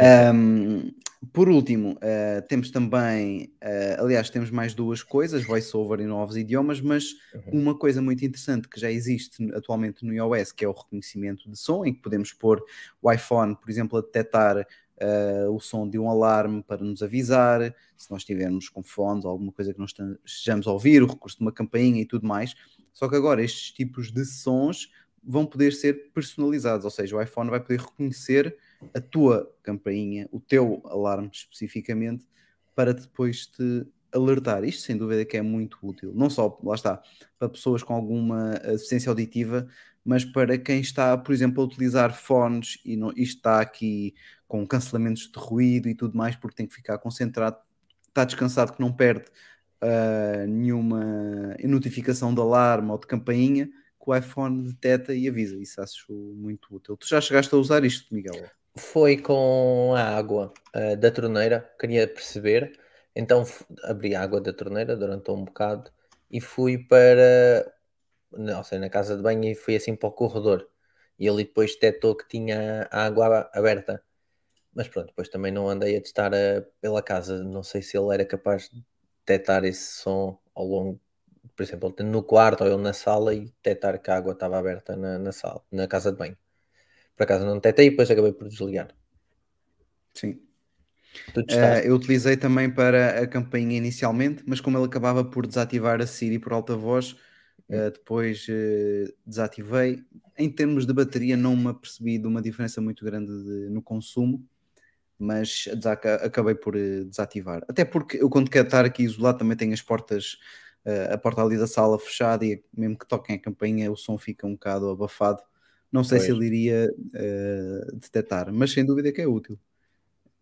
Um, por último, uh, temos também, uh, aliás, temos mais duas coisas, voiceover e novos idiomas, mas uhum. uma coisa muito interessante que já existe atualmente no iOS, que é o reconhecimento de som, em que podemos pôr o iPhone, por exemplo, a detectar uh, o som de um alarme para nos avisar, se nós estivermos com fones ou alguma coisa que nós estejamos a ouvir, o recurso de uma campainha e tudo mais. Só que agora estes tipos de sons vão poder ser personalizados, ou seja, o iPhone vai poder reconhecer a tua campainha, o teu alarme especificamente, para depois te alertar. Isto sem dúvida que é muito útil, não só, lá está, para pessoas com alguma deficiência auditiva, mas para quem está, por exemplo, a utilizar fones e, não, e está aqui com cancelamentos de ruído e tudo mais, porque tem que ficar concentrado, está descansado que não perde uh, nenhuma notificação de alarme ou de campainha, que o iPhone detecta e avisa. Isso acho muito útil. Tu já chegaste a usar isto, Miguel? Foi com a água uh, da torneira, queria perceber. Então abri a água da torneira durante um bocado e fui para, não sei, na casa de banho e fui assim para o corredor. E ele depois detectou que tinha a água aberta. Mas pronto, depois também não andei a testar uh, pela casa. Não sei se ele era capaz de detectar esse som ao longo por exemplo, no quarto ou ele na sala e detectar que a água estava aberta na, na sala, na casa de banho. Por acaso não detectei e depois acabei por desligar. Sim. Uh, eu utilizei também para a campainha inicialmente, mas como ele acabava por desativar a Siri por alta voz, uh, depois uh, desativei. Em termos de bateria, não me apercebi de uma diferença muito grande de, no consumo, mas acabei por desativar. Até porque eu, quando quero estar aqui isolado, também tenho as portas, a porta ali da sala fechada e mesmo que toquem a campainha, o som fica um bocado abafado. Não sei pois. se ele iria detectar, mas sem dúvida que é útil.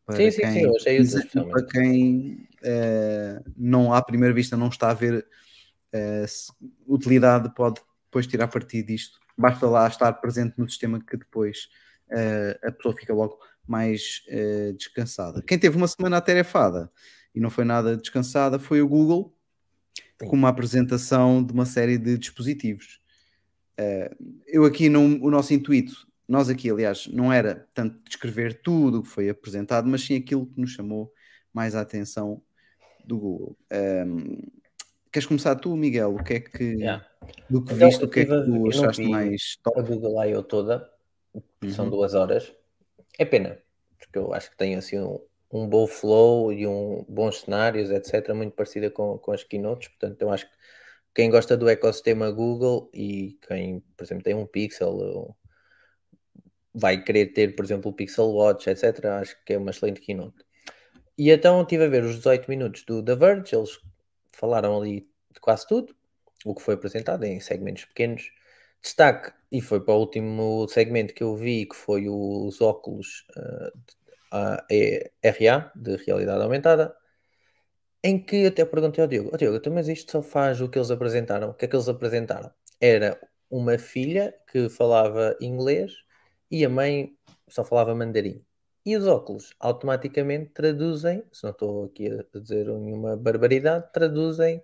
Para sim, sim, quem, sim, útil. Para quem não à primeira vista não está a ver uh, utilidade pode depois tirar partido disto. Basta lá estar presente no sistema que depois uh, a pessoa fica logo mais uh, descansada. Quem teve uma semana atarefada e não foi nada descansada foi o Google, Sim. com uma apresentação de uma série de dispositivos. Uh, eu aqui, não, o nosso intuito, nós aqui, aliás, não era tanto descrever tudo o que foi apresentado, mas sim aquilo que nos chamou mais a atenção do Google. Um, Queres começar tu, Miguel? O que é que yeah. do que então, viste, o que é que tu achaste mais top? A Google I.O. toda, são uhum. duas horas. É pena, porque eu acho que tem assim um, um bom flow e um bons cenários, etc., muito parecida com, com as keynotes. Portanto, eu acho que quem gosta do ecossistema Google e quem, por exemplo, tem um Pixel vai querer ter, por exemplo, o Pixel Watch, etc., acho que é uma excelente keynote. E então estive a ver os 18 minutos do The Verge, eles falaram ali de quase tudo, o que foi apresentado em segmentos pequenos. Destaque, e foi para o último segmento que eu vi, que foi os óculos uh, de, RA, de realidade aumentada, em que até perguntei ao Diogo, oh, Diogo, então, mas isto só faz o que eles apresentaram? O que é que eles apresentaram? Era uma filha que falava inglês e a mãe só falava mandarim. E os óculos automaticamente traduzem, se não estou aqui a dizer nenhuma barbaridade, traduzem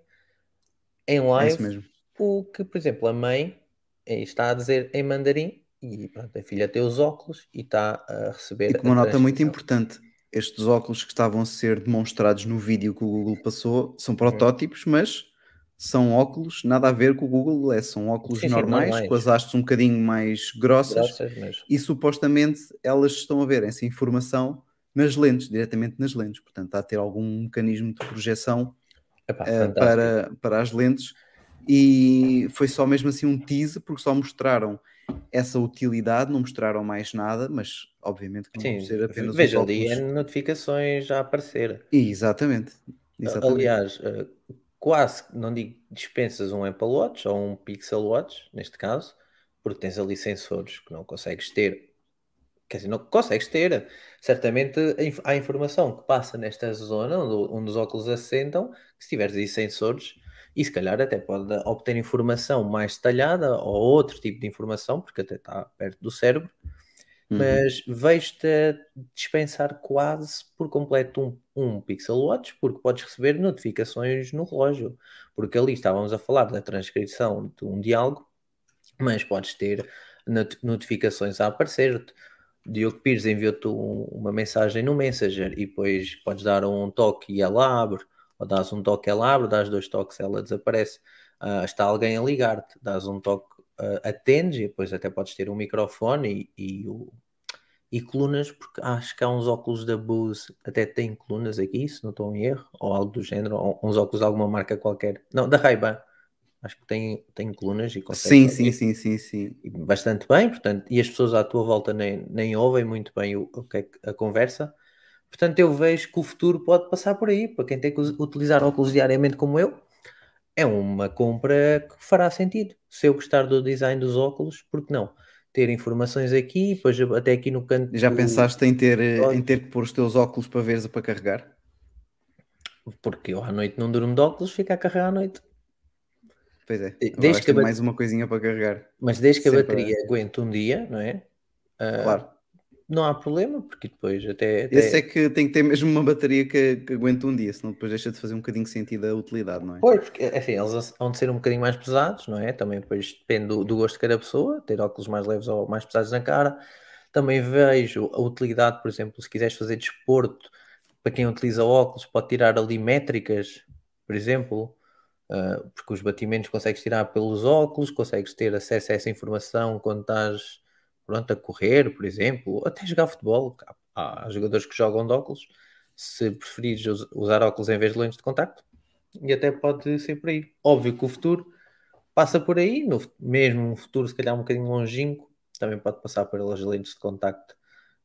em é live o que, por exemplo, a mãe eh, está a dizer em mandarim e pronto, a filha tem os óculos e está a receber. E com uma nota muito importante, estes óculos que estavam a ser demonstrados no vídeo que o Google passou são protótipos, mas são óculos, nada a ver com o Google é são óculos sim, normais, sim, com as hastes um bocadinho mais grossas, grossas e supostamente elas estão a ver essa informação nas lentes, diretamente nas lentes, portanto está a ter algum mecanismo de projeção Epá, uh, para, para as lentes. E foi só mesmo assim um teaser porque só mostraram essa utilidade, não mostraram mais nada, mas obviamente que não Sim, ser apenas veja ali notificações já aparecer. Exatamente. Exatamente. Aliás, uh, quase, não digo dispensas um Apple Watch ou um Pixel Watch, neste caso, porque tens ali sensores que não consegues ter. Quer dizer, não consegues ter. Certamente há informação que passa nesta zona onde, onde os óculos assentam, que se tiveres aí sensores, e se calhar até pode obter informação mais detalhada ou outro tipo de informação, porque até está perto do cérebro, Uhum. Mas vejo-te dispensar quase por completo um, um Pixel Watch, porque podes receber notificações no relógio. Porque ali estávamos a falar da transcrição de um diálogo, mas podes ter not notificações a aparecer-te. Diogo Pires enviou-te um, uma mensagem no Messenger e depois podes dar um toque e ela abre, ou dás um toque ela abre, dás dois toques ela desaparece. Uh, está alguém a ligar-te, dás um toque uh, atendes e depois até podes ter um microfone e, e, o, e colunas, porque acho que há uns óculos da Bose, até tem colunas aqui, se não estou em erro, ou algo do género, ou uns óculos de alguma marca qualquer. Não, da Ray-Ban. Acho que tem, tem colunas e consegue. Sim, sim, sim, sim, sim. Bastante bem, portanto, e as pessoas à tua volta nem, nem ouvem muito bem o, o que é a conversa. Portanto, eu vejo que o futuro pode passar por aí, para quem tem que utilizar óculos diariamente como eu, é uma compra que fará sentido. Se eu gostar do design dos óculos, por que não? Ter informações aqui, depois até aqui no canto. Já do... pensaste em ter, em ter que pôr os teus óculos para veres para carregar? Porque eu à noite não durmo de óculos, fico a carregar à noite. Pois é, desde que bat... mais uma coisinha para carregar. Mas desde que Sempre a bateria é. aguente um dia, não é? Uh, claro não há problema, porque depois até. até... Esse é que tem que ter mesmo uma bateria que, que aguente um dia, senão depois deixa de fazer um bocadinho sentido a utilidade, não é? Pois, porque assim, eles vão de ser um bocadinho mais pesados, não é? Também depois depende do, do, gosto de cada pessoa, ter óculos mais leves ou mais pesados na cara. Também vejo a utilidade, por exemplo, se quiseres fazer desporto, para quem utiliza óculos, pode tirar ali métricas, por exemplo, uh, porque os batimentos consegues tirar pelos óculos, consegues ter acesso a essa informação quando estás pronto, a correr, por exemplo, ou até jogar futebol. Há, há jogadores que jogam de óculos. Se preferires usar óculos em vez de lentes de contacto, e até pode ser por aí. Óbvio que o futuro passa por aí, no, mesmo no futuro, se calhar um bocadinho longínquo, também pode passar pelas lentes de contacto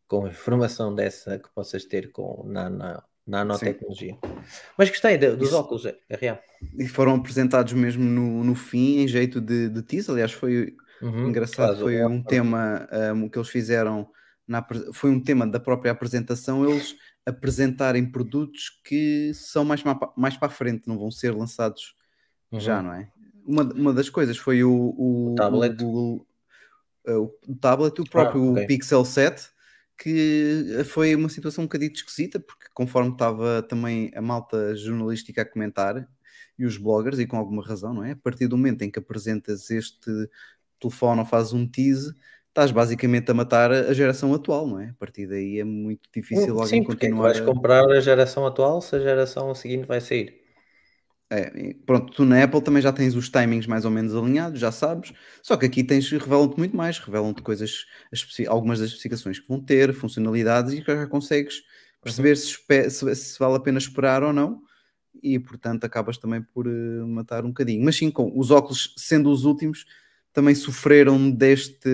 com informação dessa que possas ter com nano, nanotecnologia. Sim. Mas gostei de, dos Isso. óculos, é, é, real. E foram apresentados mesmo no, no fim, em jeito de, de teaser. Aliás, foi uhum, engraçado, foi um tema um, que eles fizeram. Na, foi um tema da própria apresentação. Eles apresentarem produtos que são mais, mais para a frente, não vão ser lançados uhum. já, não é? Uma, uma das coisas foi o, o, o tablet. O, o, o, tablet, o próprio ah, okay. Pixel 7, que foi uma situação um bocadinho esquisita, porque conforme estava também a malta jornalística a comentar, e os bloggers, e com alguma razão, não é? A partir do momento em que apresentas este telefone ou fazes um tease, estás basicamente a matar a geração atual, não é? A partir daí é muito difícil alguém Sim, continuar. Sim, vais comprar a geração atual se a geração seguinte vai sair. É, pronto, tu na Apple também já tens os timings mais ou menos alinhados, já sabes. Só que aqui tens, revelam-te muito mais, revelam-te coisas, algumas das especificações que vão ter, funcionalidades e já consegues perceber uhum. se, se, vale a pena esperar ou não. E portanto acabas também por uh, matar um bocadinho. Mas sim, com os óculos sendo os últimos, também sofreram deste,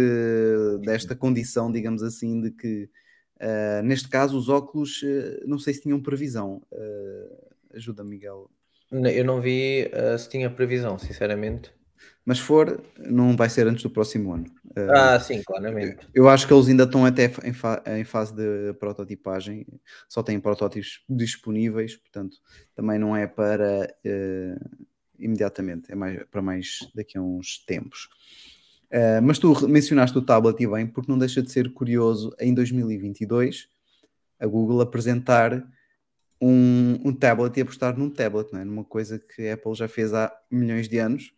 desta condição, digamos assim, de que uh, neste caso os óculos uh, não sei se tinham previsão. Uh, ajuda, Miguel. Eu não vi se tinha previsão, sinceramente. Mas for, não vai ser antes do próximo ano. ah, sim, claramente. Eu acho que eles ainda estão até em, fa em fase de prototipagem, só têm protótipos disponíveis, portanto, também não é para imediatamente, é mais, para mais daqui a uns tempos. Uh, mas tu mencionaste o tablet e bem, porque não deixa de ser curioso em 2022 a Google apresentar um, um tablet e apostar num tablet, não é? numa coisa que a Apple já fez há milhões de anos,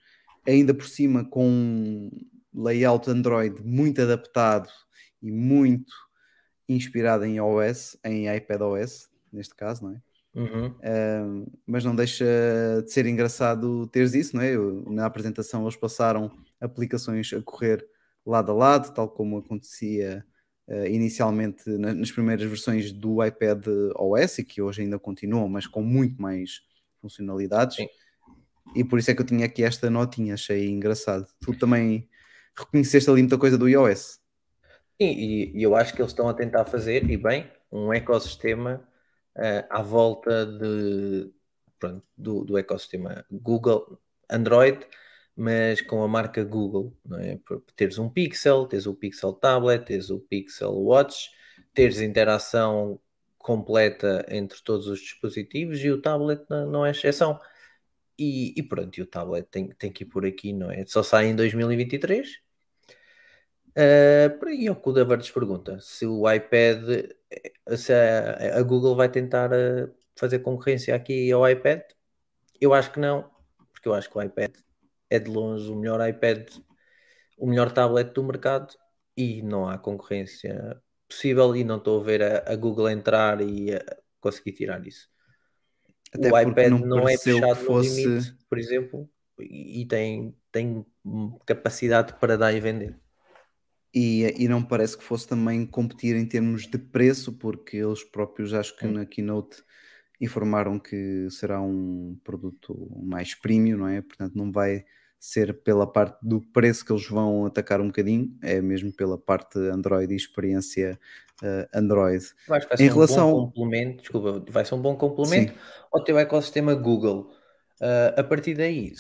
ainda por cima com um layout Android muito adaptado e muito inspirado em iOS, em iPadOS, neste caso, não é? Uhum. Uh, mas não deixa de ser engraçado teres isso, não é? Eu, na apresentação eles passaram aplicações a correr lado a lado, tal como acontecia uh, inicialmente na, nas primeiras versões do iPad OS e que hoje ainda continuam, mas com muito mais funcionalidades. Sim. E por isso é que eu tinha aqui esta notinha, achei engraçado. Tu também reconheceste ali muita coisa do iOS. Sim, e, e eu acho que eles estão a tentar fazer, e bem, um ecossistema uh, à volta de, pronto, do, do ecossistema Google, Android, mas com a marca Google, não é? Teres um Pixel, teres o Pixel Tablet, teres o Pixel Watch, teres interação completa entre todos os dispositivos e o tablet não é exceção. E, e pronto, e o tablet tem, tem que ir por aqui, não é? Só sai em 2023. Uh, por aí é o que o Davardes pergunta: se o iPad se a, a Google vai tentar uh, fazer concorrência aqui ao iPad, eu acho que não, porque eu acho que o iPad é de longe o melhor iPad, o melhor tablet do mercado e não há concorrência possível e não estou a ver a, a Google entrar e a conseguir tirar isso. Até o iPad não, não é fechado fosse... no limite, por exemplo, e, e tem, tem capacidade para dar e vender e, e não parece que fosse também competir em termos de preço, porque eles próprios, acho que na keynote, informaram que será um produto mais premium, não é? Portanto, não vai ser pela parte do preço que eles vão atacar um bocadinho, é mesmo pela parte Android e experiência uh, Android. Vai ser em um relação... bom complemento, desculpa, vai ser um bom complemento Sim. ao teu ecossistema Google. Uh, a partir daí,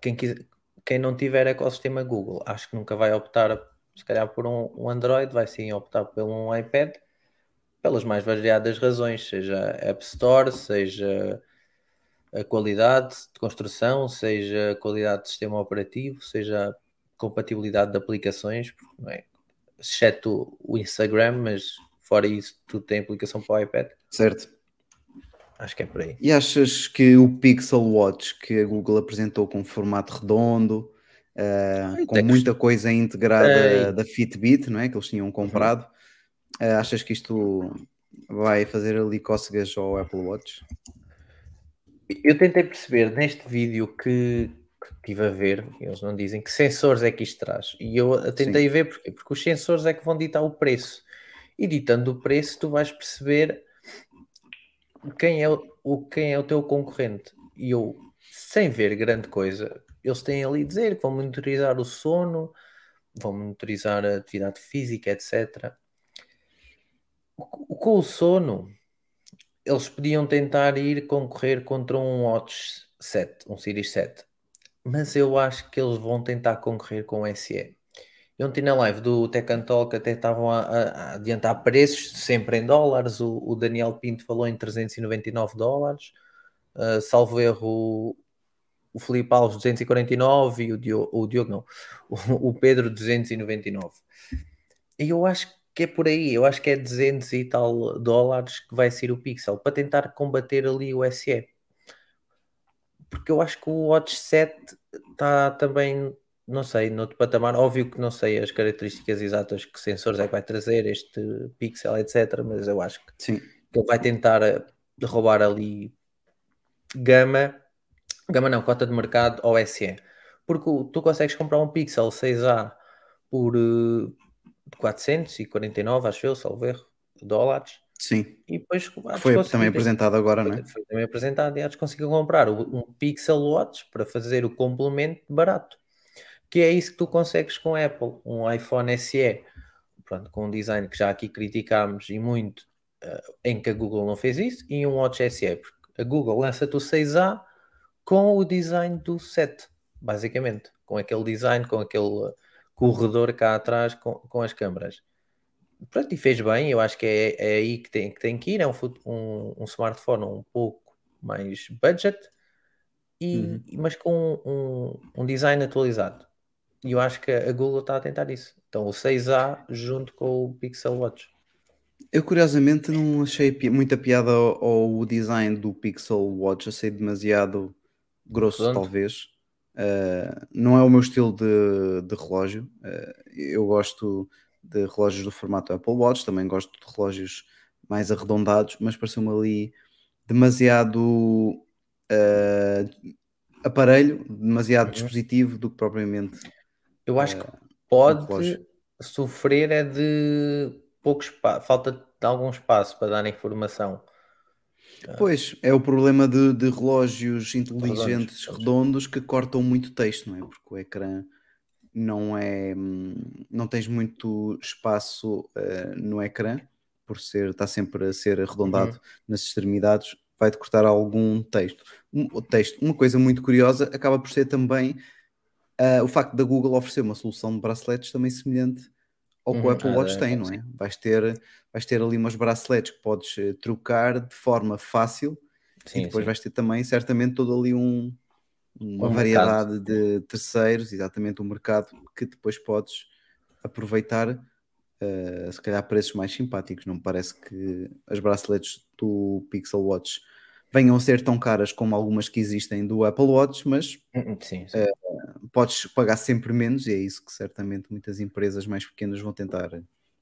quem, quiser, quem não tiver ecossistema Google, acho que nunca vai optar se calhar por um, um Android, vai sim optar por um iPad, pelas mais variadas razões, seja App Store, seja a qualidade de construção, seja a qualidade de sistema operativo, seja a compatibilidade de aplicações, não é? exceto o Instagram, mas fora isso, tudo tem aplicação para o iPad. Certo. Acho que é por aí. E achas que o Pixel Watch que a Google apresentou com formato redondo, uh, com muita coisa integrada da Fitbit, não é? Que eles tinham comprado. Uh, achas que isto vai fazer ali cócegas ao Apple Watch? Eu tentei perceber neste vídeo que, que estive a ver, eles não dizem que sensores é que isto traz. E eu tentei Sim. ver porquê? Porque os sensores é que vão ditar o preço. E ditando o preço, tu vais perceber quem é o, quem é o teu concorrente. E eu, sem ver grande coisa, eles têm ali a dizer que vão monitorizar o sono, vão monitorizar a atividade física, etc. Com o sono, eles podiam tentar ir concorrer contra um Watch 7, um Series 7, mas eu acho que eles vão tentar concorrer com o SE. Eu ontem na live do Tech and Talk até estavam a- a adiantar preços, sempre em dólares. O, o Daniel Pinto falou em 399 dólares. Uh, salvo erro, o Felipe Alves 249 e o Diogo, o Diogo não, o, o Pedro 299. E eu acho que é por aí, eu acho que é 200 e tal dólares que vai ser o Pixel para tentar combater ali o SE. Porque eu acho que o Watch 7 está também, não sei, noutro patamar. Óbvio que não sei as características exatas que sensores é que vai trazer, este Pixel, etc. Mas eu acho que Sim. que ele vai tentar roubar ali gama, gama não, cota de mercado ao SE. Porque tu consegues comprar um Pixel 6A por eh, 449, acho eu, salvo erro, dólares. Sim. E depois Foi também apresentado agora, não é? foi também apresentado e há de conseguir comprar um Pixel Watch para fazer o complemento barato. Que é isso que tu consegues com Apple, um iPhone SE, pronto, com um design que já aqui criticámos e muito, eh, em que a Google não fez isso, e um Watch SE, porque a Google lança-te o 6A com o design do 7, basicamente, com aquele design, com aquele corredor cá atrás, com, com as câmaras. Pronto, e fez bem, eu acho que é, é aí que tem, que tem que ir, é um, um, um smartphone um pouco mais budget, e, Uhum. mas com um, um design atualizado. E eu acho que a Google está a tentar isso. Então o 6A junto com o Pixel Watch. Eu curiosamente não achei muita piada ao, ao design do Pixel Watch, achei demasiado grosso, Pronto. talvez. Uh, não é o meu estilo de, de relógio. Uh, eu gosto de relógios do formato Apple Watch, também gosto de relógios mais arredondados, mas pareceu-me ali demasiado uh, aparelho, demasiado Uhum. dispositivo do que propriamente. Eu acho que pode sofrer é de pouco espaço, falta de algum espaço para dar informação. Pois, é o problema de, de relógios inteligentes Redondos. redondos, que cortam muito texto, não é? Porque o ecrã não é. hum, não tens muito espaço eh, no ecrã, por ser, está sempre a ser arredondado Uhum. nas extremidades, vai-te cortar algum texto. Um, texto. Uma coisa muito curiosa acaba por ser também ah, o facto da Google oferecer uma solução de braceletes também semelhante ao que o Uhum. Apple Ah, Watch tem, não é? Vais ter, vais ter ali umas braceletes que podes eh, trocar de forma fácil Sim, e depois sim. vais ter também certamente todo ali um, uma Um variedade de terceiros, exatamente um mercado que depois podes aproveitar eh, se calhar a preços mais simpáticos. Não me parece que as braceletes do Pixel Watch venham a ser tão caras como algumas que existem do Apple Watch, mas Uhum, Sim, sim. É, podes pagar sempre menos e é isso que certamente muitas empresas mais pequenas vão tentar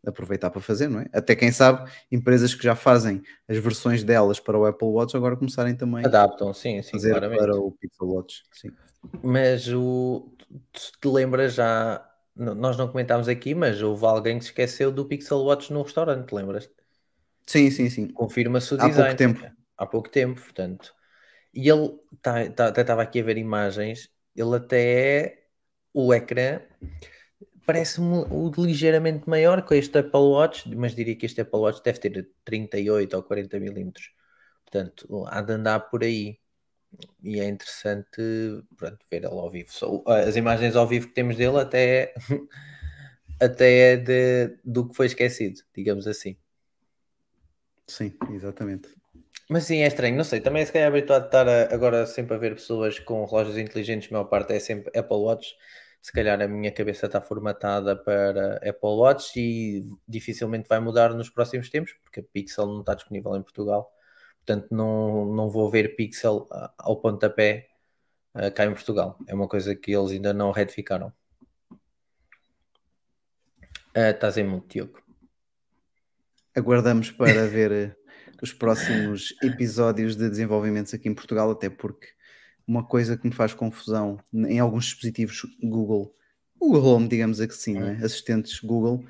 aproveitar para fazer, não é? Até quem sabe, empresas que já fazem as versões delas para o Apple Watch agora começarem também Adaptam, sim, sim, fazer claramente. para o Pixel Watch. Sim. Mas o, te lembras já, nós não comentámos aqui, mas houve alguém que se esqueceu do Pixel Watch no restaurante, lembras? sim, sim, sim. Confirma-se o Há pouco design. tempo. Há pouco tempo, portanto. E ele, tá, tá- até estava aqui a ver imagens, ele até é, o ecrã parece-me o ligeiramente maior que este Apple Watch, mas diria que este Apple Watch deve ter 38 ou 40 milímetros. Portanto, há de andar por aí. E é interessante pronto, ver ele ao vivo. As imagens ao vivo que temos dele até, até é de, do que foi esquecido, digamos assim. Sim, exatamente. Mas sim, é estranho, não sei. Também se calhar habituado a estar a- agora sempre a ver pessoas com relógios inteligentes, a maior parte é sempre Apple Watch. Se calhar a minha cabeça está formatada para Apple Watch e dificilmente vai mudar nos próximos tempos, porque a Pixel não está disponível em Portugal. Portanto, não, não vou ver Pixel ao pontapé ah, cá em Portugal. É uma coisa que eles ainda não retificaram. Ah, Estás em muito, Diogo. Aguardamos para ver eh, os próximos episódios de desenvolvimentos aqui em Portugal, até porque uma coisa que me faz confusão em alguns dispositivos Google, Google Home, digamos assim, não é? assistentes Google,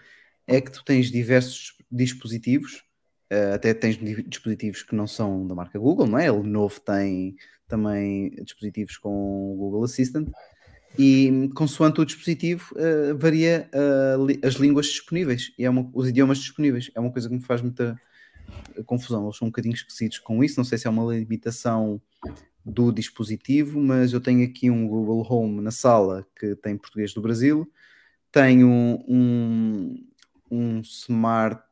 é que tu tens diversos dispositivos, eh, até tens di- dispositivos que não são da marca Google, não é? O Lenovo tem também dispositivos com o Google Assistant, E consoante o dispositivo, uh, varia uh, as línguas disponíveis e é uma, os idiomas disponíveis. É uma coisa que me faz muita confusão. Eles são um bocadinho esquecidos com isso. Não sei se é uma limitação do dispositivo, mas eu tenho aqui um Google Home na sala que tem português do Brasil. Tenho um, um smart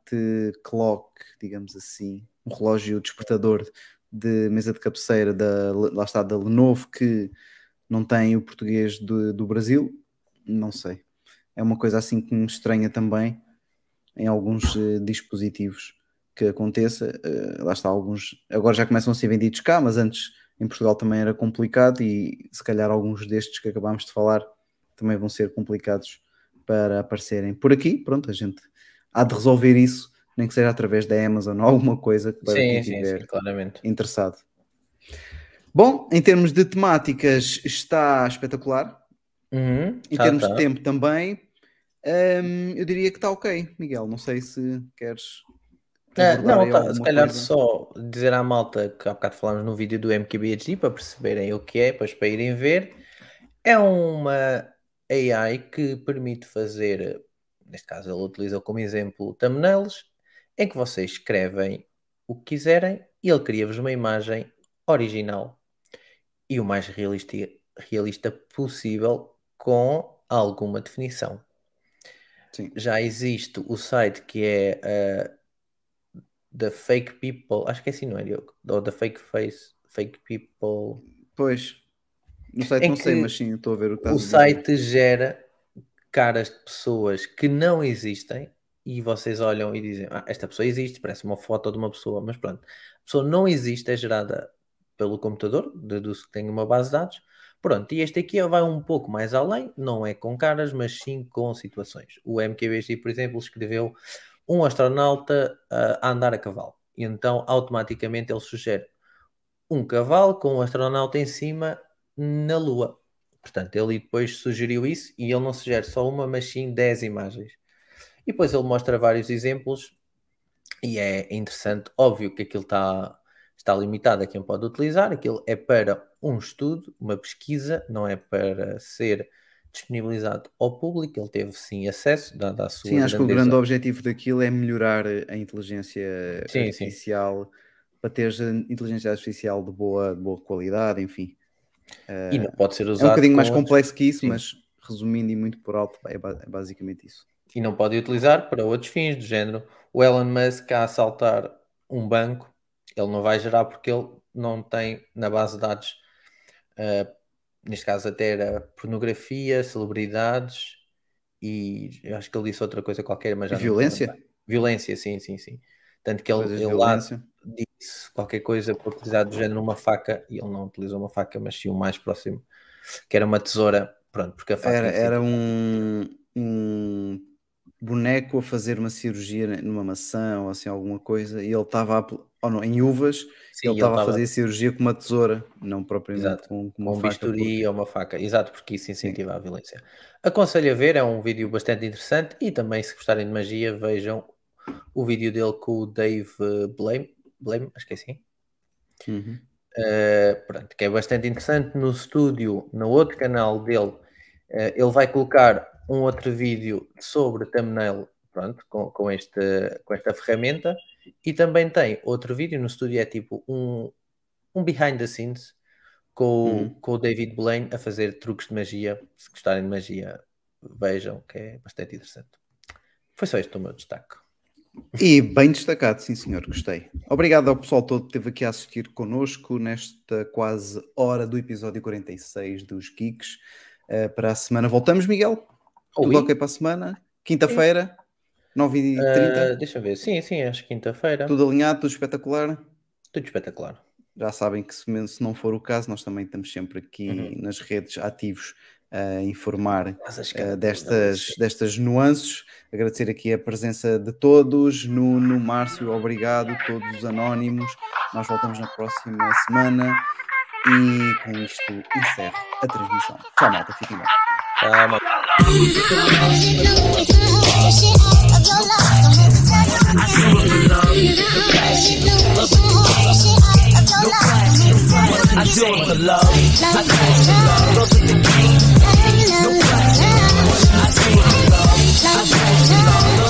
clock, digamos assim, um relógio despertador de mesa de cabeceira da, lá está, da Lenovo que não tem o português do, do Brasil, não sei. É uma coisa assim que me estranha também em alguns uh, dispositivos que aconteça. Uh, lá está, alguns agora já começam a ser vendidos cá, mas antes em Portugal também era complicado e se calhar alguns destes que acabámos de falar também vão ser complicados para aparecerem por aqui. Pronto, a gente há de resolver isso nem que seja através da Amazon ou alguma coisa para sim, quem estiver interessado. Bom, em termos de temáticas está espetacular. Uhum, em tá, termos tá. de tempo também, hum, eu diria que está ok, Miguel. Não sei se queres. É, não, tá, se calhar coisa. só dizer à malta que há bocado falámos no vídeo do MKBHD para perceberem o que é, depois para irem ver. É uma AI que permite fazer, neste caso ele utiliza como exemplo thumbnails, em que vocês escrevem o que quiserem e ele cria-vos uma imagem original e o mais realista, realista possível com alguma definição. Sim. Já existe o site que é uh, The Fake People, acho que é assim, não é? Diogo? Ou The Fake Face, Fake People. Pois, no site Em não sei, mas sim, estou a ver o que O site gera caras de pessoas que não existem e vocês olham e dizem: ah, esta pessoa existe, parece uma foto de uma pessoa, mas pronto, a pessoa não existe, é gerada pelo computador, deduz que tem uma base de dados. Pronto, e este aqui vai um pouco mais além, não é com caras, mas sim com situações. O MKBHD, por exemplo, escreveu um astronauta uh, a andar a cavalo. E então, automaticamente, ele sugere um cavalo com um astronauta em cima na Lua. Portanto, ele depois sugeriu isso e ele não sugere só uma, mas sim 10 imagens. E depois ele mostra vários exemplos e é interessante, óbvio que aquilo está, está limitado a quem pode utilizar, aquilo é para um estudo, uma pesquisa, não é para ser disponibilizado ao público, ele teve sim acesso, dada a sua Sim, acho que o grande objetivo daquilo é melhorar a inteligência Sim, sim. artificial para teres a inteligência artificial de boa, de boa qualidade, enfim. E não pode ser É usado um bocadinho mais outros- complexo que isso, Sim. mas resumindo e muito por alto, é, é basicamente isso. e não pode utilizar para outros fins, do género o Elon Musk a assaltar um banco, ele não vai gerar porque ele não tem na base de dados, eh, neste caso até era pornografia, celebridades e eu acho que ele disse outra coisa qualquer, mas já Violência? Violência, sim, sim, sim. Tanto que ele, ele lá disse qualquer coisa para utilizar do género uma faca e ele não utilizou uma faca, mas sim o mais próximo, que era uma tesoura, pronto, porque a faca Era, era um, um boneco a fazer uma cirurgia numa maçã ou assim alguma coisa e ele estava a, ou não, em uvas sim, ele estava a fazer cirurgia com uma tesoura, não propriamente Exato. com, com uma um faca. bisturi porque- ou uma faca. Exato, porque isso incentiva a violência. Aconselho a ver, é um vídeo bastante interessante e também, se gostarem de magia, vejam o vídeo dele com o Dave eh, Blame, Blame acho que é assim. Uhum. Eh, pronto, que é bastante interessante. No estúdio, no outro canal dele, eh, ele vai colocar um outro vídeo sobre thumbnail, pronto, com, com, este, com esta ferramenta. E também tem outro vídeo no estúdio, é tipo um, um behind the scenes com, o- Uhum. com o David Blaine a fazer truques de magia. Se gostarem de magia, vejam, que é bastante interessante. Foi só este o meu destaque. E bem destacado, sim senhor, gostei. Obrigado ao pessoal todo que esteve aqui a assistir connosco nesta quase hora do episódio 46 dos Geeks. Eh, para a semana voltamos, Miguel? Tudo Oi. ok para a semana? Quinta-feira, 9h30, Ah, deixa eu ver. Sim, sim, acho quinta-feira. Tudo... tudo alinhado, tudo espetacular. espetacular. Já sabem que se, se não for o caso, nós também estamos sempre aqui Uhum. nas redes ativos a informar eh, que- destas, destas nuances. Agradecer aqui a presença de todos. Nuno, Márcio, obrigado. Todos os anónimos. Nós voltamos na próxima semana. E com isto encerro a transmissão. Tchau, malta. Fiquem bem. Tá, mas- I grew up in love, passion, love no passion. I do it for love, I passion, love with the no passion. I grew up in love, I passion, love.